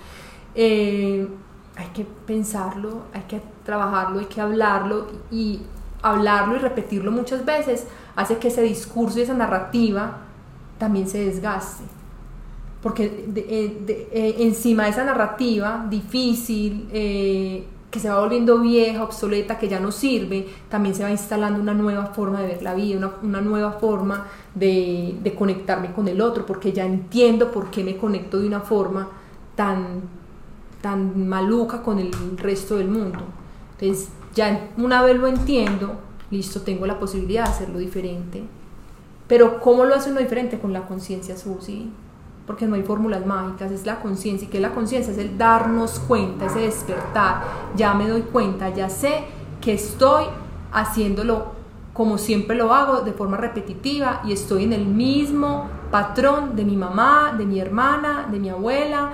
Eh, hay que pensarlo, hay que trabajarlo, hay que hablarlo y hablarlo y repetirlo muchas veces hace que ese discurso y esa narrativa también se desgaste porque eh, eh, encima de esa narrativa difícil, eh, que se va volviendo vieja, obsoleta, que ya no sirve, también se va instalando una nueva forma de ver la vida, una, nueva forma de, de, conectarme con el otro, porque ya entiendo por qué me conecto de una forma tan, tan maluca con el resto del mundo. Entonces, ya una vez lo entiendo, listo, tengo la posibilidad de hacerlo diferente. Pero ¿cómo lo hace uno diferente? Con la conciencia, Susi porque no hay fórmulas mágicas, es la conciencia. ¿Y qué es la conciencia? Es el darnos cuenta, ese despertar. Ya me doy cuenta, ya sé que estoy haciéndolo como siempre lo hago, de forma repetitiva, y estoy en el mismo patrón de mi mamá, de mi hermana, de mi abuela,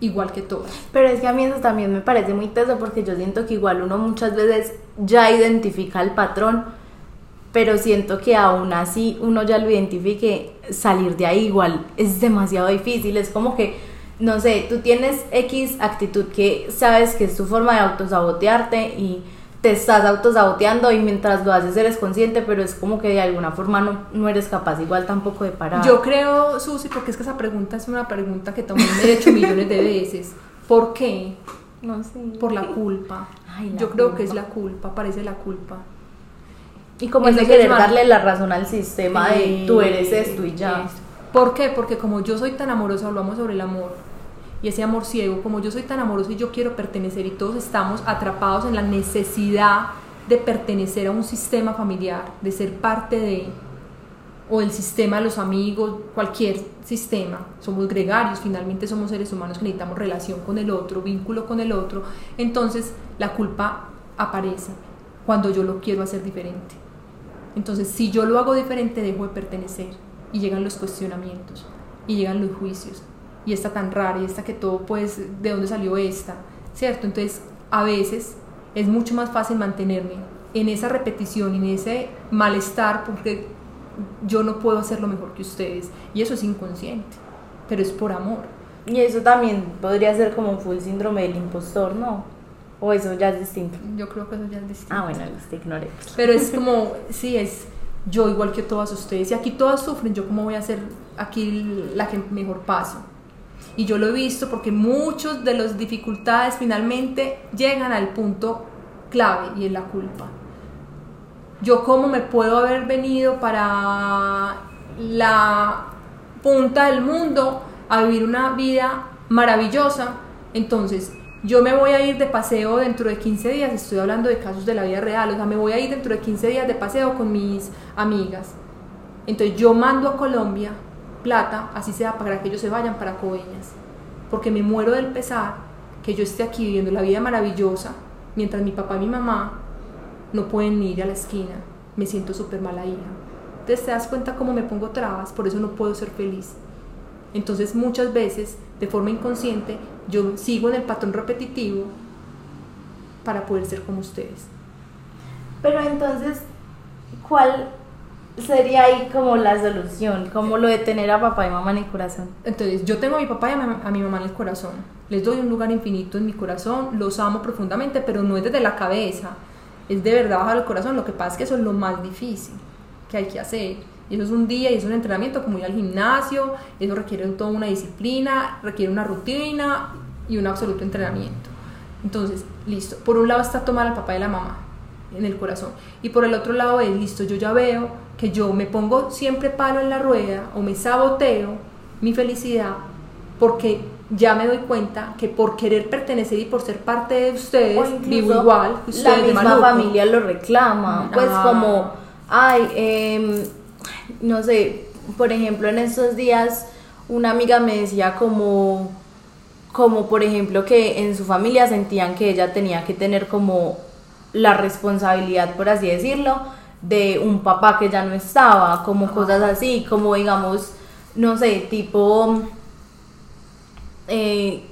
igual que todos. Pero es que a mí eso también me parece muy teso porque yo siento que igual uno muchas veces ya identifica el patrón, pero siento que aún así uno ya lo identifique, salir de ahí igual es demasiado difícil, es como que, no sé, tú tienes X actitud que sabes que es tu forma de autosabotearte y te estás autosaboteando y mientras lo haces eres consciente, pero es como que de alguna forma no, no eres capaz igual tampoco de parar. Yo creo, Susi, porque es que esa pregunta es una pregunta que también me he hecho <laughs> millones de veces. ¿Por qué? No sé. Por la culpa. Yo creo que es la culpa, parece la culpa. Y como es de querer darle la razón al sistema de tú eres esto y ya. ¿Por qué? Porque como yo soy tan amorosa, hablamos sobre el amor y ese amor ciego, como yo soy tan amoroso y yo quiero pertenecer y todos estamos atrapados en la necesidad de pertenecer a un sistema familiar, de ser parte de, o el sistema de los amigos, cualquier sistema, somos gregarios, finalmente somos seres humanos que necesitamos relación con el otro, vínculo con el otro, entonces la culpa aparece cuando yo lo quiero hacer diferente. Entonces, si yo lo hago diferente, dejo de pertenecer y llegan los cuestionamientos y llegan los juicios. Y esta tan rara y esta que todo, pues, ¿de dónde salió esta? ¿Cierto? Entonces, a veces es mucho más fácil mantenerme en esa repetición, en ese malestar, porque yo no puedo hacerlo mejor que ustedes. Y eso es inconsciente, pero es por amor. Y eso también podría ser como full síndrome del impostor, ¿no? ¿O eso ya es distinto? Yo creo que eso ya es distinto. Ah, bueno, te ignoré. Pero es como, sí, es yo igual que todas ustedes. Y aquí todas sufren, yo cómo voy a ser aquí la que mejor paso. Y yo lo he visto porque muchos de las dificultades finalmente llegan al punto clave y es la culpa. Yo cómo me puedo haber venido para la punta del mundo a vivir una vida maravillosa. Entonces, yo me voy a ir de paseo dentro de 15 días, estoy hablando de casos de la vida real, o sea, me voy a ir dentro de 15 días de paseo con mis amigas. Entonces yo mando a Colombia plata, así sea, para que ellos se vayan para Coveñas, porque me muero del pesar que yo esté aquí viviendo la vida maravillosa, mientras mi papá y mi mamá no pueden ir a la esquina, me siento súper mala hija. Entonces te das cuenta cómo me pongo trabas, por eso no puedo ser feliz. Entonces muchas veces, de forma inconsciente, yo sigo en el patrón repetitivo para poder ser como ustedes. Pero entonces, ¿cuál sería ahí como la solución? Como lo de tener a papá y mamá en el corazón. Entonces, yo tengo a mi papá y a mi, mamá en el corazón. Les doy un lugar infinito en mi corazón, los amo profundamente, pero no es desde la cabeza, es de verdad bajo el corazón. Lo que pasa es que eso es lo más difícil que hay que hacer. Y eso es un día y es un entrenamiento como ir al gimnasio, eso requiere toda una disciplina, requiere una rutina y un absoluto entrenamiento. Entonces, listo, por un lado está tomar al papá y la mamá en el corazón y por el otro lado es, listo, yo ya veo que yo me pongo siempre palo en la rueda o me saboteo mi felicidad porque ya me doy cuenta que por querer pertenecer y por ser parte de ustedes vivo igual ustedes la misma familia lo reclama pues ah. como ay eh, no sé, por ejemplo, en estos días una amiga me decía como, como por ejemplo que en su familia sentían que ella tenía que tener como la responsabilidad, por así decirlo, de un papá que ya no estaba, como cosas así, como digamos, no sé, tipo eh,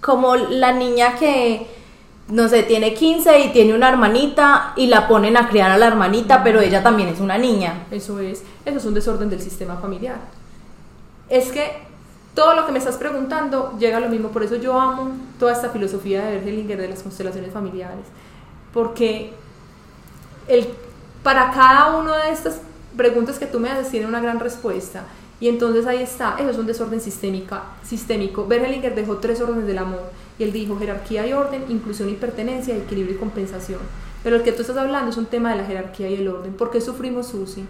como la niña que, no sé, tiene 15 y tiene una hermanita y la ponen a criar a la hermanita, pero ella también es una niña. Eso es, eso es un desorden del sistema familiar. Es que todo lo que me estás preguntando llega a lo mismo, por eso yo amo toda esta filosofía de Bergelinger de las constelaciones familiares, porque el, para cada una de estas preguntas que tú me haces tiene una gran respuesta. Y entonces ahí está, eso es un desorden sistémica, sistémico. Bergelinger dejó tres órdenes del amor y él dijo jerarquía y orden, inclusión y pertenencia, equilibrio y compensación. Pero el que tú estás hablando es un tema de la jerarquía y el orden. ¿Por qué sufrimos, Susi?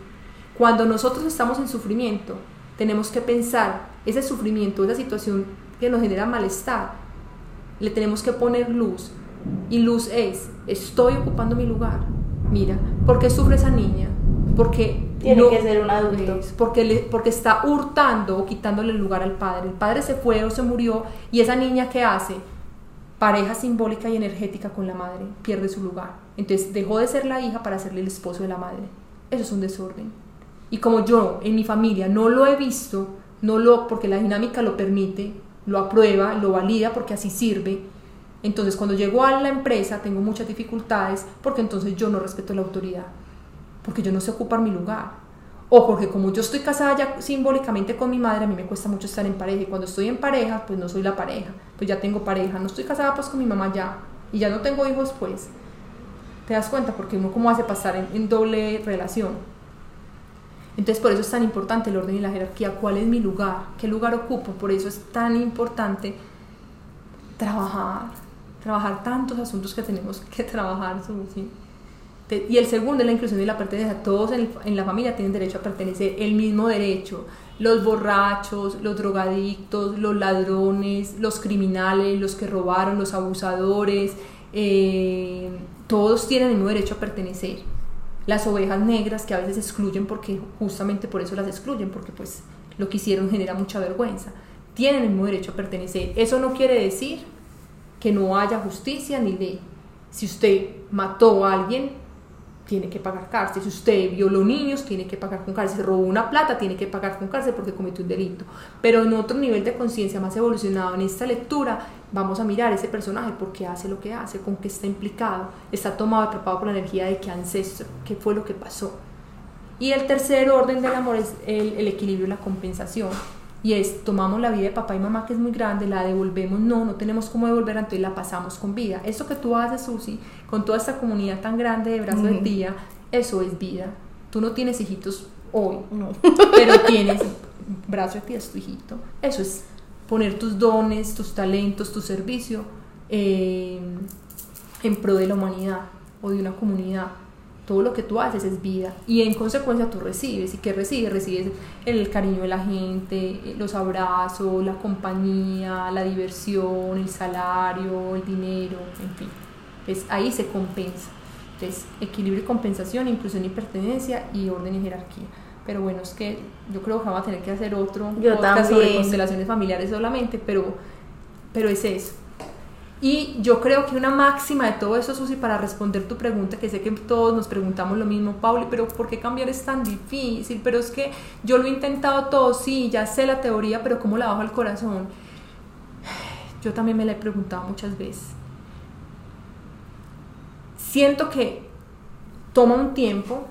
Cuando nosotros estamos en sufrimiento, tenemos que pensar ese sufrimiento, esa situación que nos genera malestar, le tenemos que poner luz. Y luz es, estoy ocupando mi lugar. Mira, ¿por qué sufre esa niña? Porque tiene que ser un adulto. porque, le, porque está hurtando o quitándole el lugar al padre. El padre se fue o se murió y esa niña ¿qué hace? Pareja simbólica y energética con la madre, pierde su lugar. Entonces dejó de ser la hija para serle el esposo de la madre. Eso es un desorden. Y como yo en mi familia no lo he visto, no lo, porque la dinámica lo permite, lo aprueba, lo valida porque así sirve. Entonces cuando llego a la empresa tengo muchas dificultades porque entonces yo no respeto la autoridad, porque yo no sé ocupar mi lugar. O porque como yo estoy casada ya simbólicamente con mi madre, a mí me cuesta mucho estar en pareja. Y cuando estoy en pareja, pues no soy la pareja. Pues ya tengo pareja. No estoy casada pues con mi mamá ya. Y ya no tengo hijos pues. ¿Te das cuenta? Porque uno cómo hace pasar en doble relación. Entonces por eso es tan importante el orden y la jerarquía, cuál es mi lugar, qué lugar ocupo, por eso es tan importante trabajar, trabajar tantos asuntos que tenemos que trabajar. Y el segundo es la inclusión y la pertenencia. Todos en, en, la familia tienen derecho a pertenecer, el mismo derecho. Los borrachos, los drogadictos, los ladrones, los criminales, los que robaron, los abusadores, eh, todos tienen el mismo derecho a pertenecer las ovejas negras que a veces excluyen porque justamente por eso las excluyen, porque pues lo que hicieron genera mucha vergüenza. Tienen el mismo derecho a pertenecer. Eso no quiere decir que no haya justicia ni ley. Si usted mató a alguien, tiene que pagar cárcel. Si usted violó niños, tiene que pagar con cárcel. Si robó una plata, tiene que pagar con cárcel porque cometió un delito. Pero en otro nivel de conciencia más evolucionado, en esta lectura, vamos a mirar ese personaje, por qué hace lo que hace, con qué está implicado, está tomado, atrapado por la energía de qué ancestro, qué fue lo que pasó. Y el tercer orden del amor es el, el equilibrio y la compensación y es tomamos la vida de papá y mamá que es muy grande, la devolvemos, no, no tenemos cómo devolver, entonces la pasamos con vida. Eso que tú haces, Susi, con toda esta comunidad tan grande de brazos del día, eso es vida. Tú no tienes hijitos hoy, no. <laughs> pero tienes brazo de tía, es tu hijito. Eso es poner tus dones, tus talentos, tu servicio eh, en pro de la humanidad o de una comunidad todo lo que tú haces es vida. Y en consecuencia tú recibes. Y que recibes recibes el cariño de la gente los abrazos la compañía la diversión el salario el dinero en fin. Es ahí se compensa. Entonces equilibrio y compensación inclusión y pertenencia y orden y jerarquía. Pero bueno es que yo creo que vamos a tener que hacer otro yo sobre constelaciones familiares solamente pero pero es eso y yo creo que una máxima de todo eso, Susi, para responder tu pregunta, que sé que todos nos preguntamos lo mismo, Pauli, pero ¿por qué cambiar es tan difícil? Pero es que yo lo he intentado todo, sí, ya sé la teoría, pero ¿cómo la bajo al corazón? Yo también me la he preguntado muchas veces. Siento que toma un tiempo,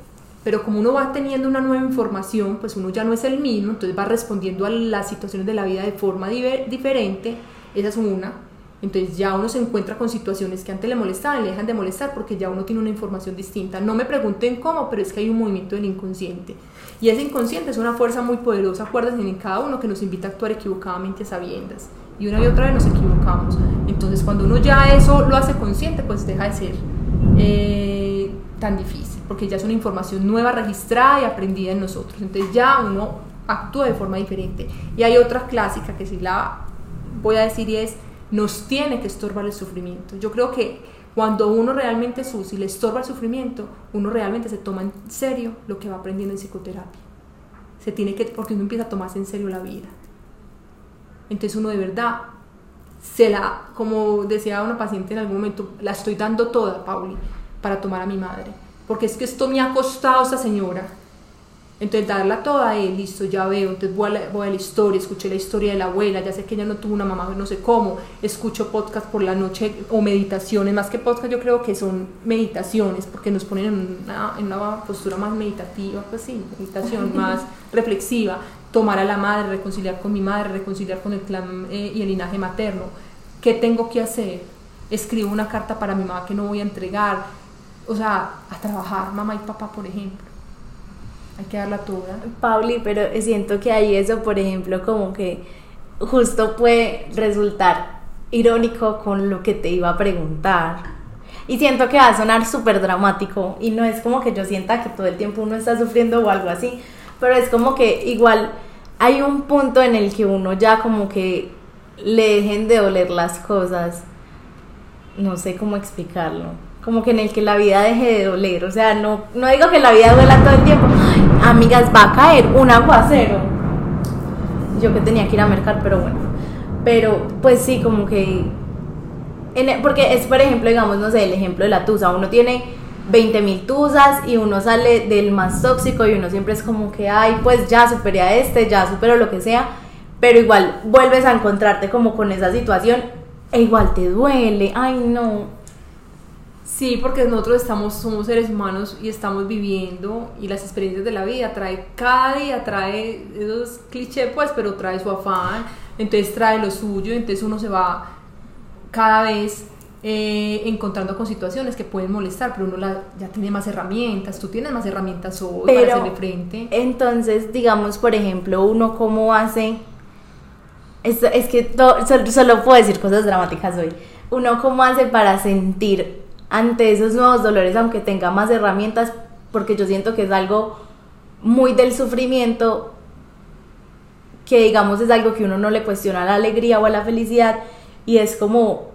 pero como uno va teniendo una nueva información, pues uno ya no es el mismo, entonces va respondiendo a las situaciones de la vida de forma diferente. Esa es una. Entonces ya uno se encuentra con situaciones que antes le molestaban le dejan de molestar porque ya uno tiene una información distinta. No me pregunten cómo, pero es que hay un movimiento del inconsciente. Y ese inconsciente es una fuerza muy poderosa, acuérdense, en cada uno que nos invita a actuar equivocadamente a sabiendas. Y una y otra vez nos equivocamos. Entonces cuando uno ya eso lo hace consciente, pues deja de ser eh, tan difícil, porque ya es una información nueva, registrada y aprendida en nosotros. Entonces ya uno actúa de forma diferente. Y hay otra clásica que si la voy a decir y es nos tiene que estorbar el sufrimiento. Yo creo que cuando uno realmente y le estorba el sufrimiento, uno realmente se toma en serio lo que va aprendiendo en psicoterapia. Se tiene que, porque uno empieza a tomarse en serio la vida. Entonces uno de verdad se la, como decía una paciente en algún momento, la estoy dando toda, Pauli, para tomar a mi madre. Porque es que esto me ha costado a esta señora. Entonces darla toda, eh, listo, ya veo, entonces voy a, la, voy a la historia, escuché la historia de la abuela, ya sé que ella no tuvo una mamá, no sé cómo, escucho podcast por la noche o meditaciones, más que podcast yo creo que son meditaciones, porque nos ponen en una, en una postura más meditativa, pues sí, meditación <laughs> más reflexiva, tomar a la madre, reconciliar con mi madre, reconciliar con el clan eh, y el linaje materno. ¿Qué tengo que hacer? Escribo una carta para mi mamá que no voy a entregar, o sea, a trabajar, mamá y papá, por ejemplo hay que darla toda. Pauli, pero siento que ahí eso, por ejemplo, como que justo puede resultar irónico con lo que te iba a preguntar. Y siento que va a sonar súper dramático y no es como que yo sienta que todo el tiempo uno está sufriendo o algo así, pero es como que igual hay un punto en el que uno ya como que le dejen de oler las cosas. No sé cómo explicarlo como que en el que la vida deje de doler. O sea, no, no digo que la vida duela todo el tiempo. amigas, va a caer un aguacero. Yo que tenía que ir a mercar, pero bueno. Pero pues sí, como que... En, porque es, por ejemplo, digamos, no sé, el ejemplo de la tusa. Uno tiene 20 mil tusas y uno sale del más tóxico y uno siempre es como que, ay, pues ya superé a este, ya supero lo que sea. Pero igual vuelves a encontrarte como con esa situación e igual te duele. Ay, no Sí, porque nosotros estamos, somos seres humanos y estamos viviendo y las experiencias de la vida trae cada día, trae esos clichés pues, pero trae su afán, entonces trae lo suyo, entonces uno se va cada vez eh, encontrando con situaciones que pueden molestar, pero uno ya tiene más herramientas, tú tienes más herramientas hoy para hacerle frente. Entonces, digamos, por ejemplo, uno cómo hace, es, es que solo, solo puedo decir cosas dramáticas hoy, uno cómo hace para sentir ante esos nuevos dolores, aunque tenga más herramientas, porque yo siento que es algo muy del sufrimiento, que digamos es algo que uno no le cuestiona la alegría o la felicidad, y es como,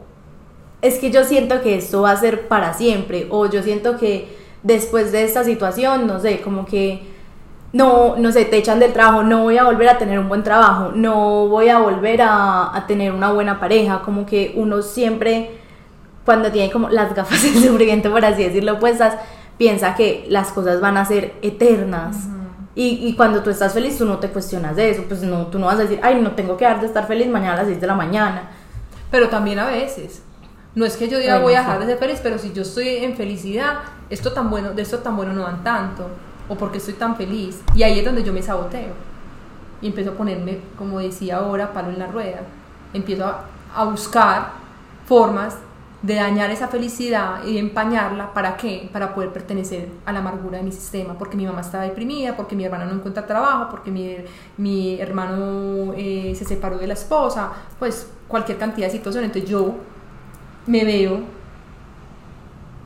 es que yo siento que esto va a ser para siempre, o yo siento que después de esta situación, no sé, como que no, no sé, te echan del trabajo, no voy a volver a tener un buen trabajo, no voy a volver a tener una buena pareja, como que uno siempre cuando tiene como las gafas de <laughs> sufrimiento, por así decirlo, puestas, piensa que las cosas van a ser eternas. y, y, cuando tú estás feliz, tú no te cuestionas de eso. Pues no, tú no vas a decir, ay, no tengo que dejar de estar feliz mañana a las 6 de la mañana. Pero también a veces. No es que yo diga voy a dejar de ser feliz, pero si yo estoy en felicidad, esto tan bueno, de esto tan bueno no dan tanto. O porque estoy tan feliz. Y ahí es donde yo me saboteo. Y empiezo a ponerme, como decía ahora, palo en la rueda. Empiezo a, a buscar formas de dañar esa felicidad y empañarla, ¿para qué? Para poder pertenecer a la amargura de mi sistema, porque mi mamá estaba deprimida, porque mi hermana no encuentra trabajo, porque mi, mi hermano eh, se separó de la esposa, pues cualquier cantidad de situaciones. Entonces yo me veo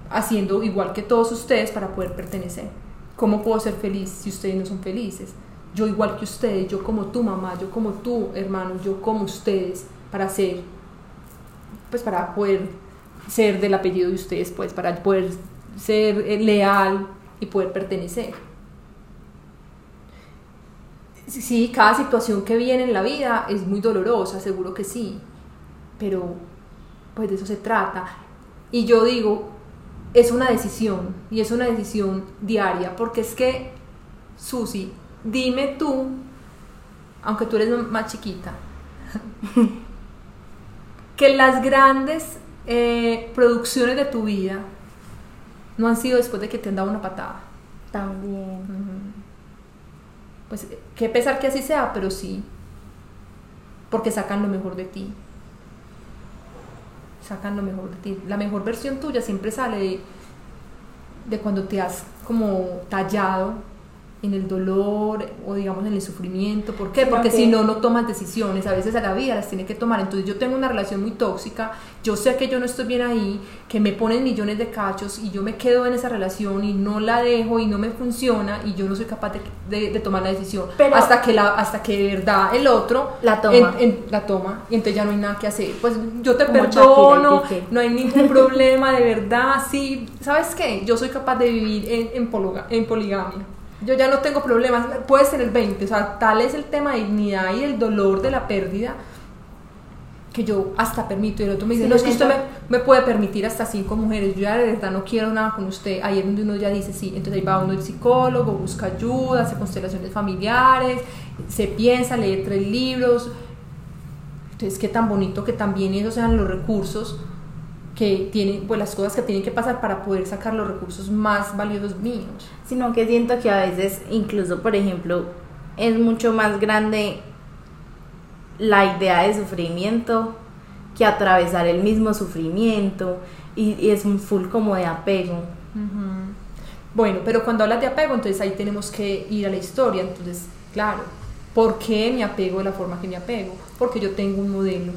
haciendo igual que todos ustedes para poder pertenecer. ¿Cómo puedo ser feliz si ustedes no son felices? Yo igual que ustedes, yo como tu mamá, yo como tu hermano, yo como ustedes, para ser, pues para poder ser del apellido de ustedes, pues, para poder ser eh, leal y poder pertenecer. Sí, cada situación que viene en la vida es muy dolorosa, seguro que sí, pero pues de eso se trata. Y yo digo, es una decisión, y es una decisión diaria, porque es que, Susi, dime tú, aunque tú eres más chiquita, <laughs> que las grandes eh, producciones de tu vida no han sido después de que te han dado una patada. También. Pues qué pesar que así sea, pero sí. Porque sacan lo mejor de ti. Sacan lo mejor de ti. La mejor versión tuya siempre sale de, de cuando te has como tallado en el dolor o digamos en el sufrimiento. ¿Por qué? Porque si no, no tomas decisiones. A veces a la vida las tiene que tomar. Entonces yo tengo una relación muy tóxica, yo sé que yo no estoy bien ahí, que me ponen millones de cachos y yo me quedo en esa relación y no la dejo y no me funciona y yo no soy capaz de, de, tomar la decisión hasta, que la, hasta que de verdad el otro la toma. la toma y entonces ya no hay nada que hacer. Pues yo te perdono, no hay ningún problema, de verdad, sí. ¿Sabes qué? Yo soy capaz de vivir en, en, en poligamia yo ya no tengo problemas, puede ser el 20, o sea, tal es el tema de dignidad y el dolor de la pérdida que yo hasta permito. Y el otro me dice, Sí, no, es que usted me puede permitir hasta cinco mujeres, yo ya de verdad no quiero nada con usted, ahí es donde uno ya dice, sí, entonces ahí va uno el psicólogo, busca ayuda, hace constelaciones familiares, se piensa, lee tres libros, entonces qué tan bonito que también esos sean los recursos que tienen, pues las cosas que tienen que pasar para poder sacar los recursos más valiosos míos. Sino que siento que a veces, incluso por ejemplo, es mucho más grande la idea de sufrimiento que atravesar el mismo sufrimiento y, y es un full como de apego. Bueno, pero cuando hablas de apego, entonces ahí tenemos que ir a la historia. Entonces, claro, ¿por qué me apego de la forma que me apego? Porque yo tengo un modelo.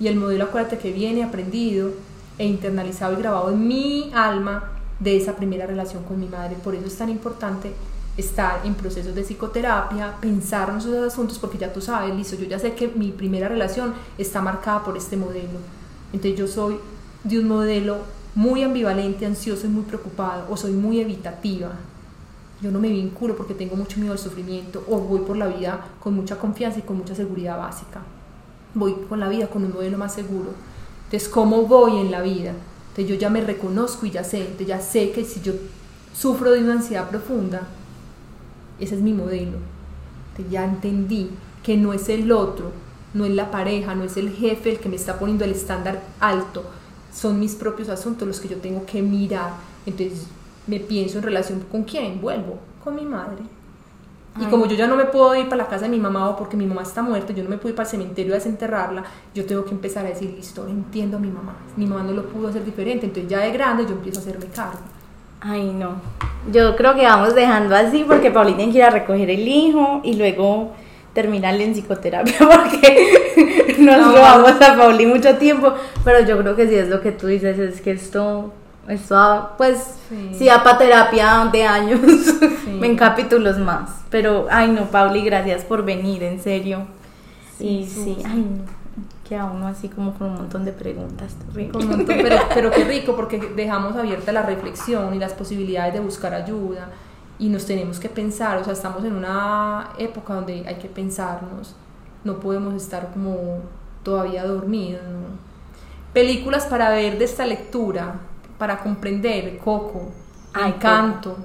Y el modelo, acuérdate que viene aprendido e internalizado y grabado en mi alma de esa primera relación con mi madre. Por eso es tan importante estar en procesos de psicoterapia, pensarnos esos asuntos, porque ya tú sabes, listo, yo ya sé que mi primera relación está marcada por este modelo. Entonces yo soy de un modelo muy ambivalente, ansioso y muy preocupado, o soy muy evitativa. Yo no me vinculo porque tengo mucho miedo al sufrimiento, o voy por la vida con mucha confianza y con mucha seguridad básica. Voy con la vida con un modelo más seguro. Entonces, ¿cómo voy en la vida? Entonces, yo ya me reconozco y ya sé, entonces ya sé que si yo sufro de una ansiedad profunda, ese es mi modelo. Entonces, ya entendí que no es el otro, no es la pareja, no es el jefe el que me está poniendo el estándar alto, son mis propios asuntos los que yo tengo que mirar. Entonces me pienso en relación con quién, vuelvo con mi madre. Y como yo ya no me puedo ir para la casa de mi mamá o porque mi mamá está muerta, yo no me puedo ir para el cementerio a desenterrarla, yo tengo que empezar a decir, listo, entiendo a mi mamá. Mi mamá no lo pudo hacer diferente, entonces ya de grande yo empiezo a hacerme cargo. Ay, no. Yo creo que vamos dejando así porque Paulina tiene que ir a recoger el hijo y luego terminarle en psicoterapia <laughs> porque nos No. robamos a Pauli mucho tiempo. Pero yo creo que sí es lo que tú dices, es que esto, esto da, pues, Sí. sí para terapia de años, <laughs> en capítulos más. Pero, ay, no, Pauli, gracias por venir, en serio. y sí, Susi. ay, no. Queda uno así como con un montón de preguntas. Con un montón, pero, pero qué rico porque dejamos abierta la reflexión y las posibilidades de buscar ayuda y nos tenemos que pensar, o sea, estamos en una época donde hay que pensarnos, no podemos estar como todavía dormidos. ¿no? Películas para ver de esta lectura, para comprender, Coco, Ay, Encanto,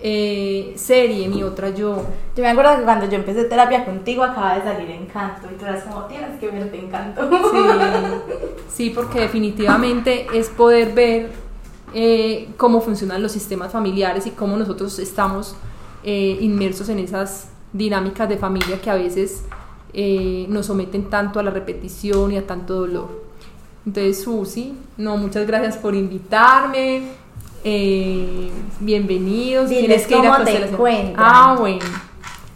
eh, serie, Mi Otra Yo. Yo me acuerdo que cuando yo empecé terapia contigo acaba de salir Encanto y tú eras como, tienes que verte Encanto. Sí, <laughs> sí, porque definitivamente es poder ver eh, cómo funcionan los sistemas familiares y cómo nosotros estamos eh, inmersos en esas dinámicas de familia que a veces nos someten tanto a la repetición y a tanto dolor. Entonces, Susi, no, muchas gracias por invitarme. eh, bienvenidos. Diles Tienes que ir a te. Ah, bueno.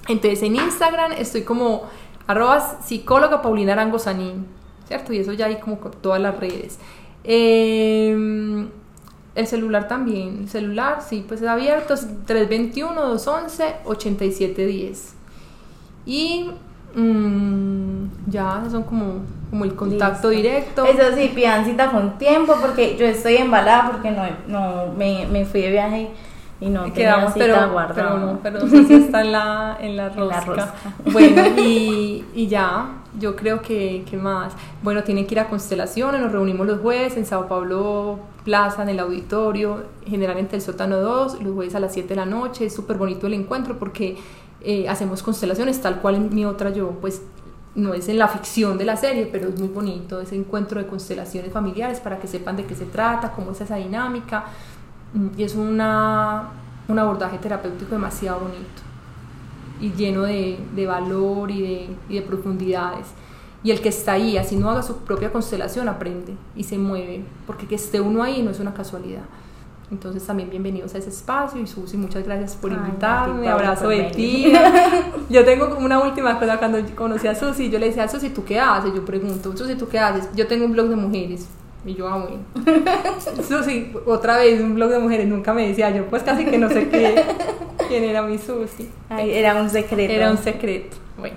Entonces en Instagram estoy como arroba psicóloga Paulina Arango Sanín, ¿cierto? Y eso ya hay como con todas las redes. Eh, el celular también, el celular sí, pues es abierto, es 321-211-8710. Y mm, ya, son como, como el contacto Listo. directo. Eso sí, pidan cita con tiempo porque yo estoy embalada porque no, no me, me fui de viaje y no tenía Quedamos, cita pero, guardada. pero no, pero no sé si está en la, en la <laughs> En la rosca. Bueno, y, y ya, yo creo que, que más. Bueno, tienen que ir a Constelaciones, nos reunimos los jueves en Sao Paulo Plaza, en el auditorio, generalmente el sótano 2, los jueves a las 7 de la noche, es súper bonito el encuentro porque eh, hacemos constelaciones tal cual en mi otra yo, pues no es en la ficción de la serie, pero es muy bonito ese encuentro de constelaciones familiares para que sepan de qué se trata, cómo es esa dinámica. Mm, Y es una, un abordaje terapéutico demasiado bonito y lleno de, de valor y de, y de profundidades. Y el que está ahí, así no haga su propia constelación, aprende y se mueve, porque que esté uno ahí no es una casualidad. Entonces también bienvenidos a ese espacio y Susi, muchas gracias por Ay, invitarme, ti, abrazo de ti. <laughs> Yo tengo como una última cosa, cuando conocí a Susi, yo le decía, Susi, ¿tú qué haces? Yo pregunto, Susi, ¿tú qué haces? Yo tengo un blog de mujeres. Y yo, ah, bueno. <laughs> Susi, otra vez, un blog de mujeres, nunca me decía yo, pues casi que no sé qué, quién era mi Susi. Ay, era un secreto. Era un secreto. Bueno,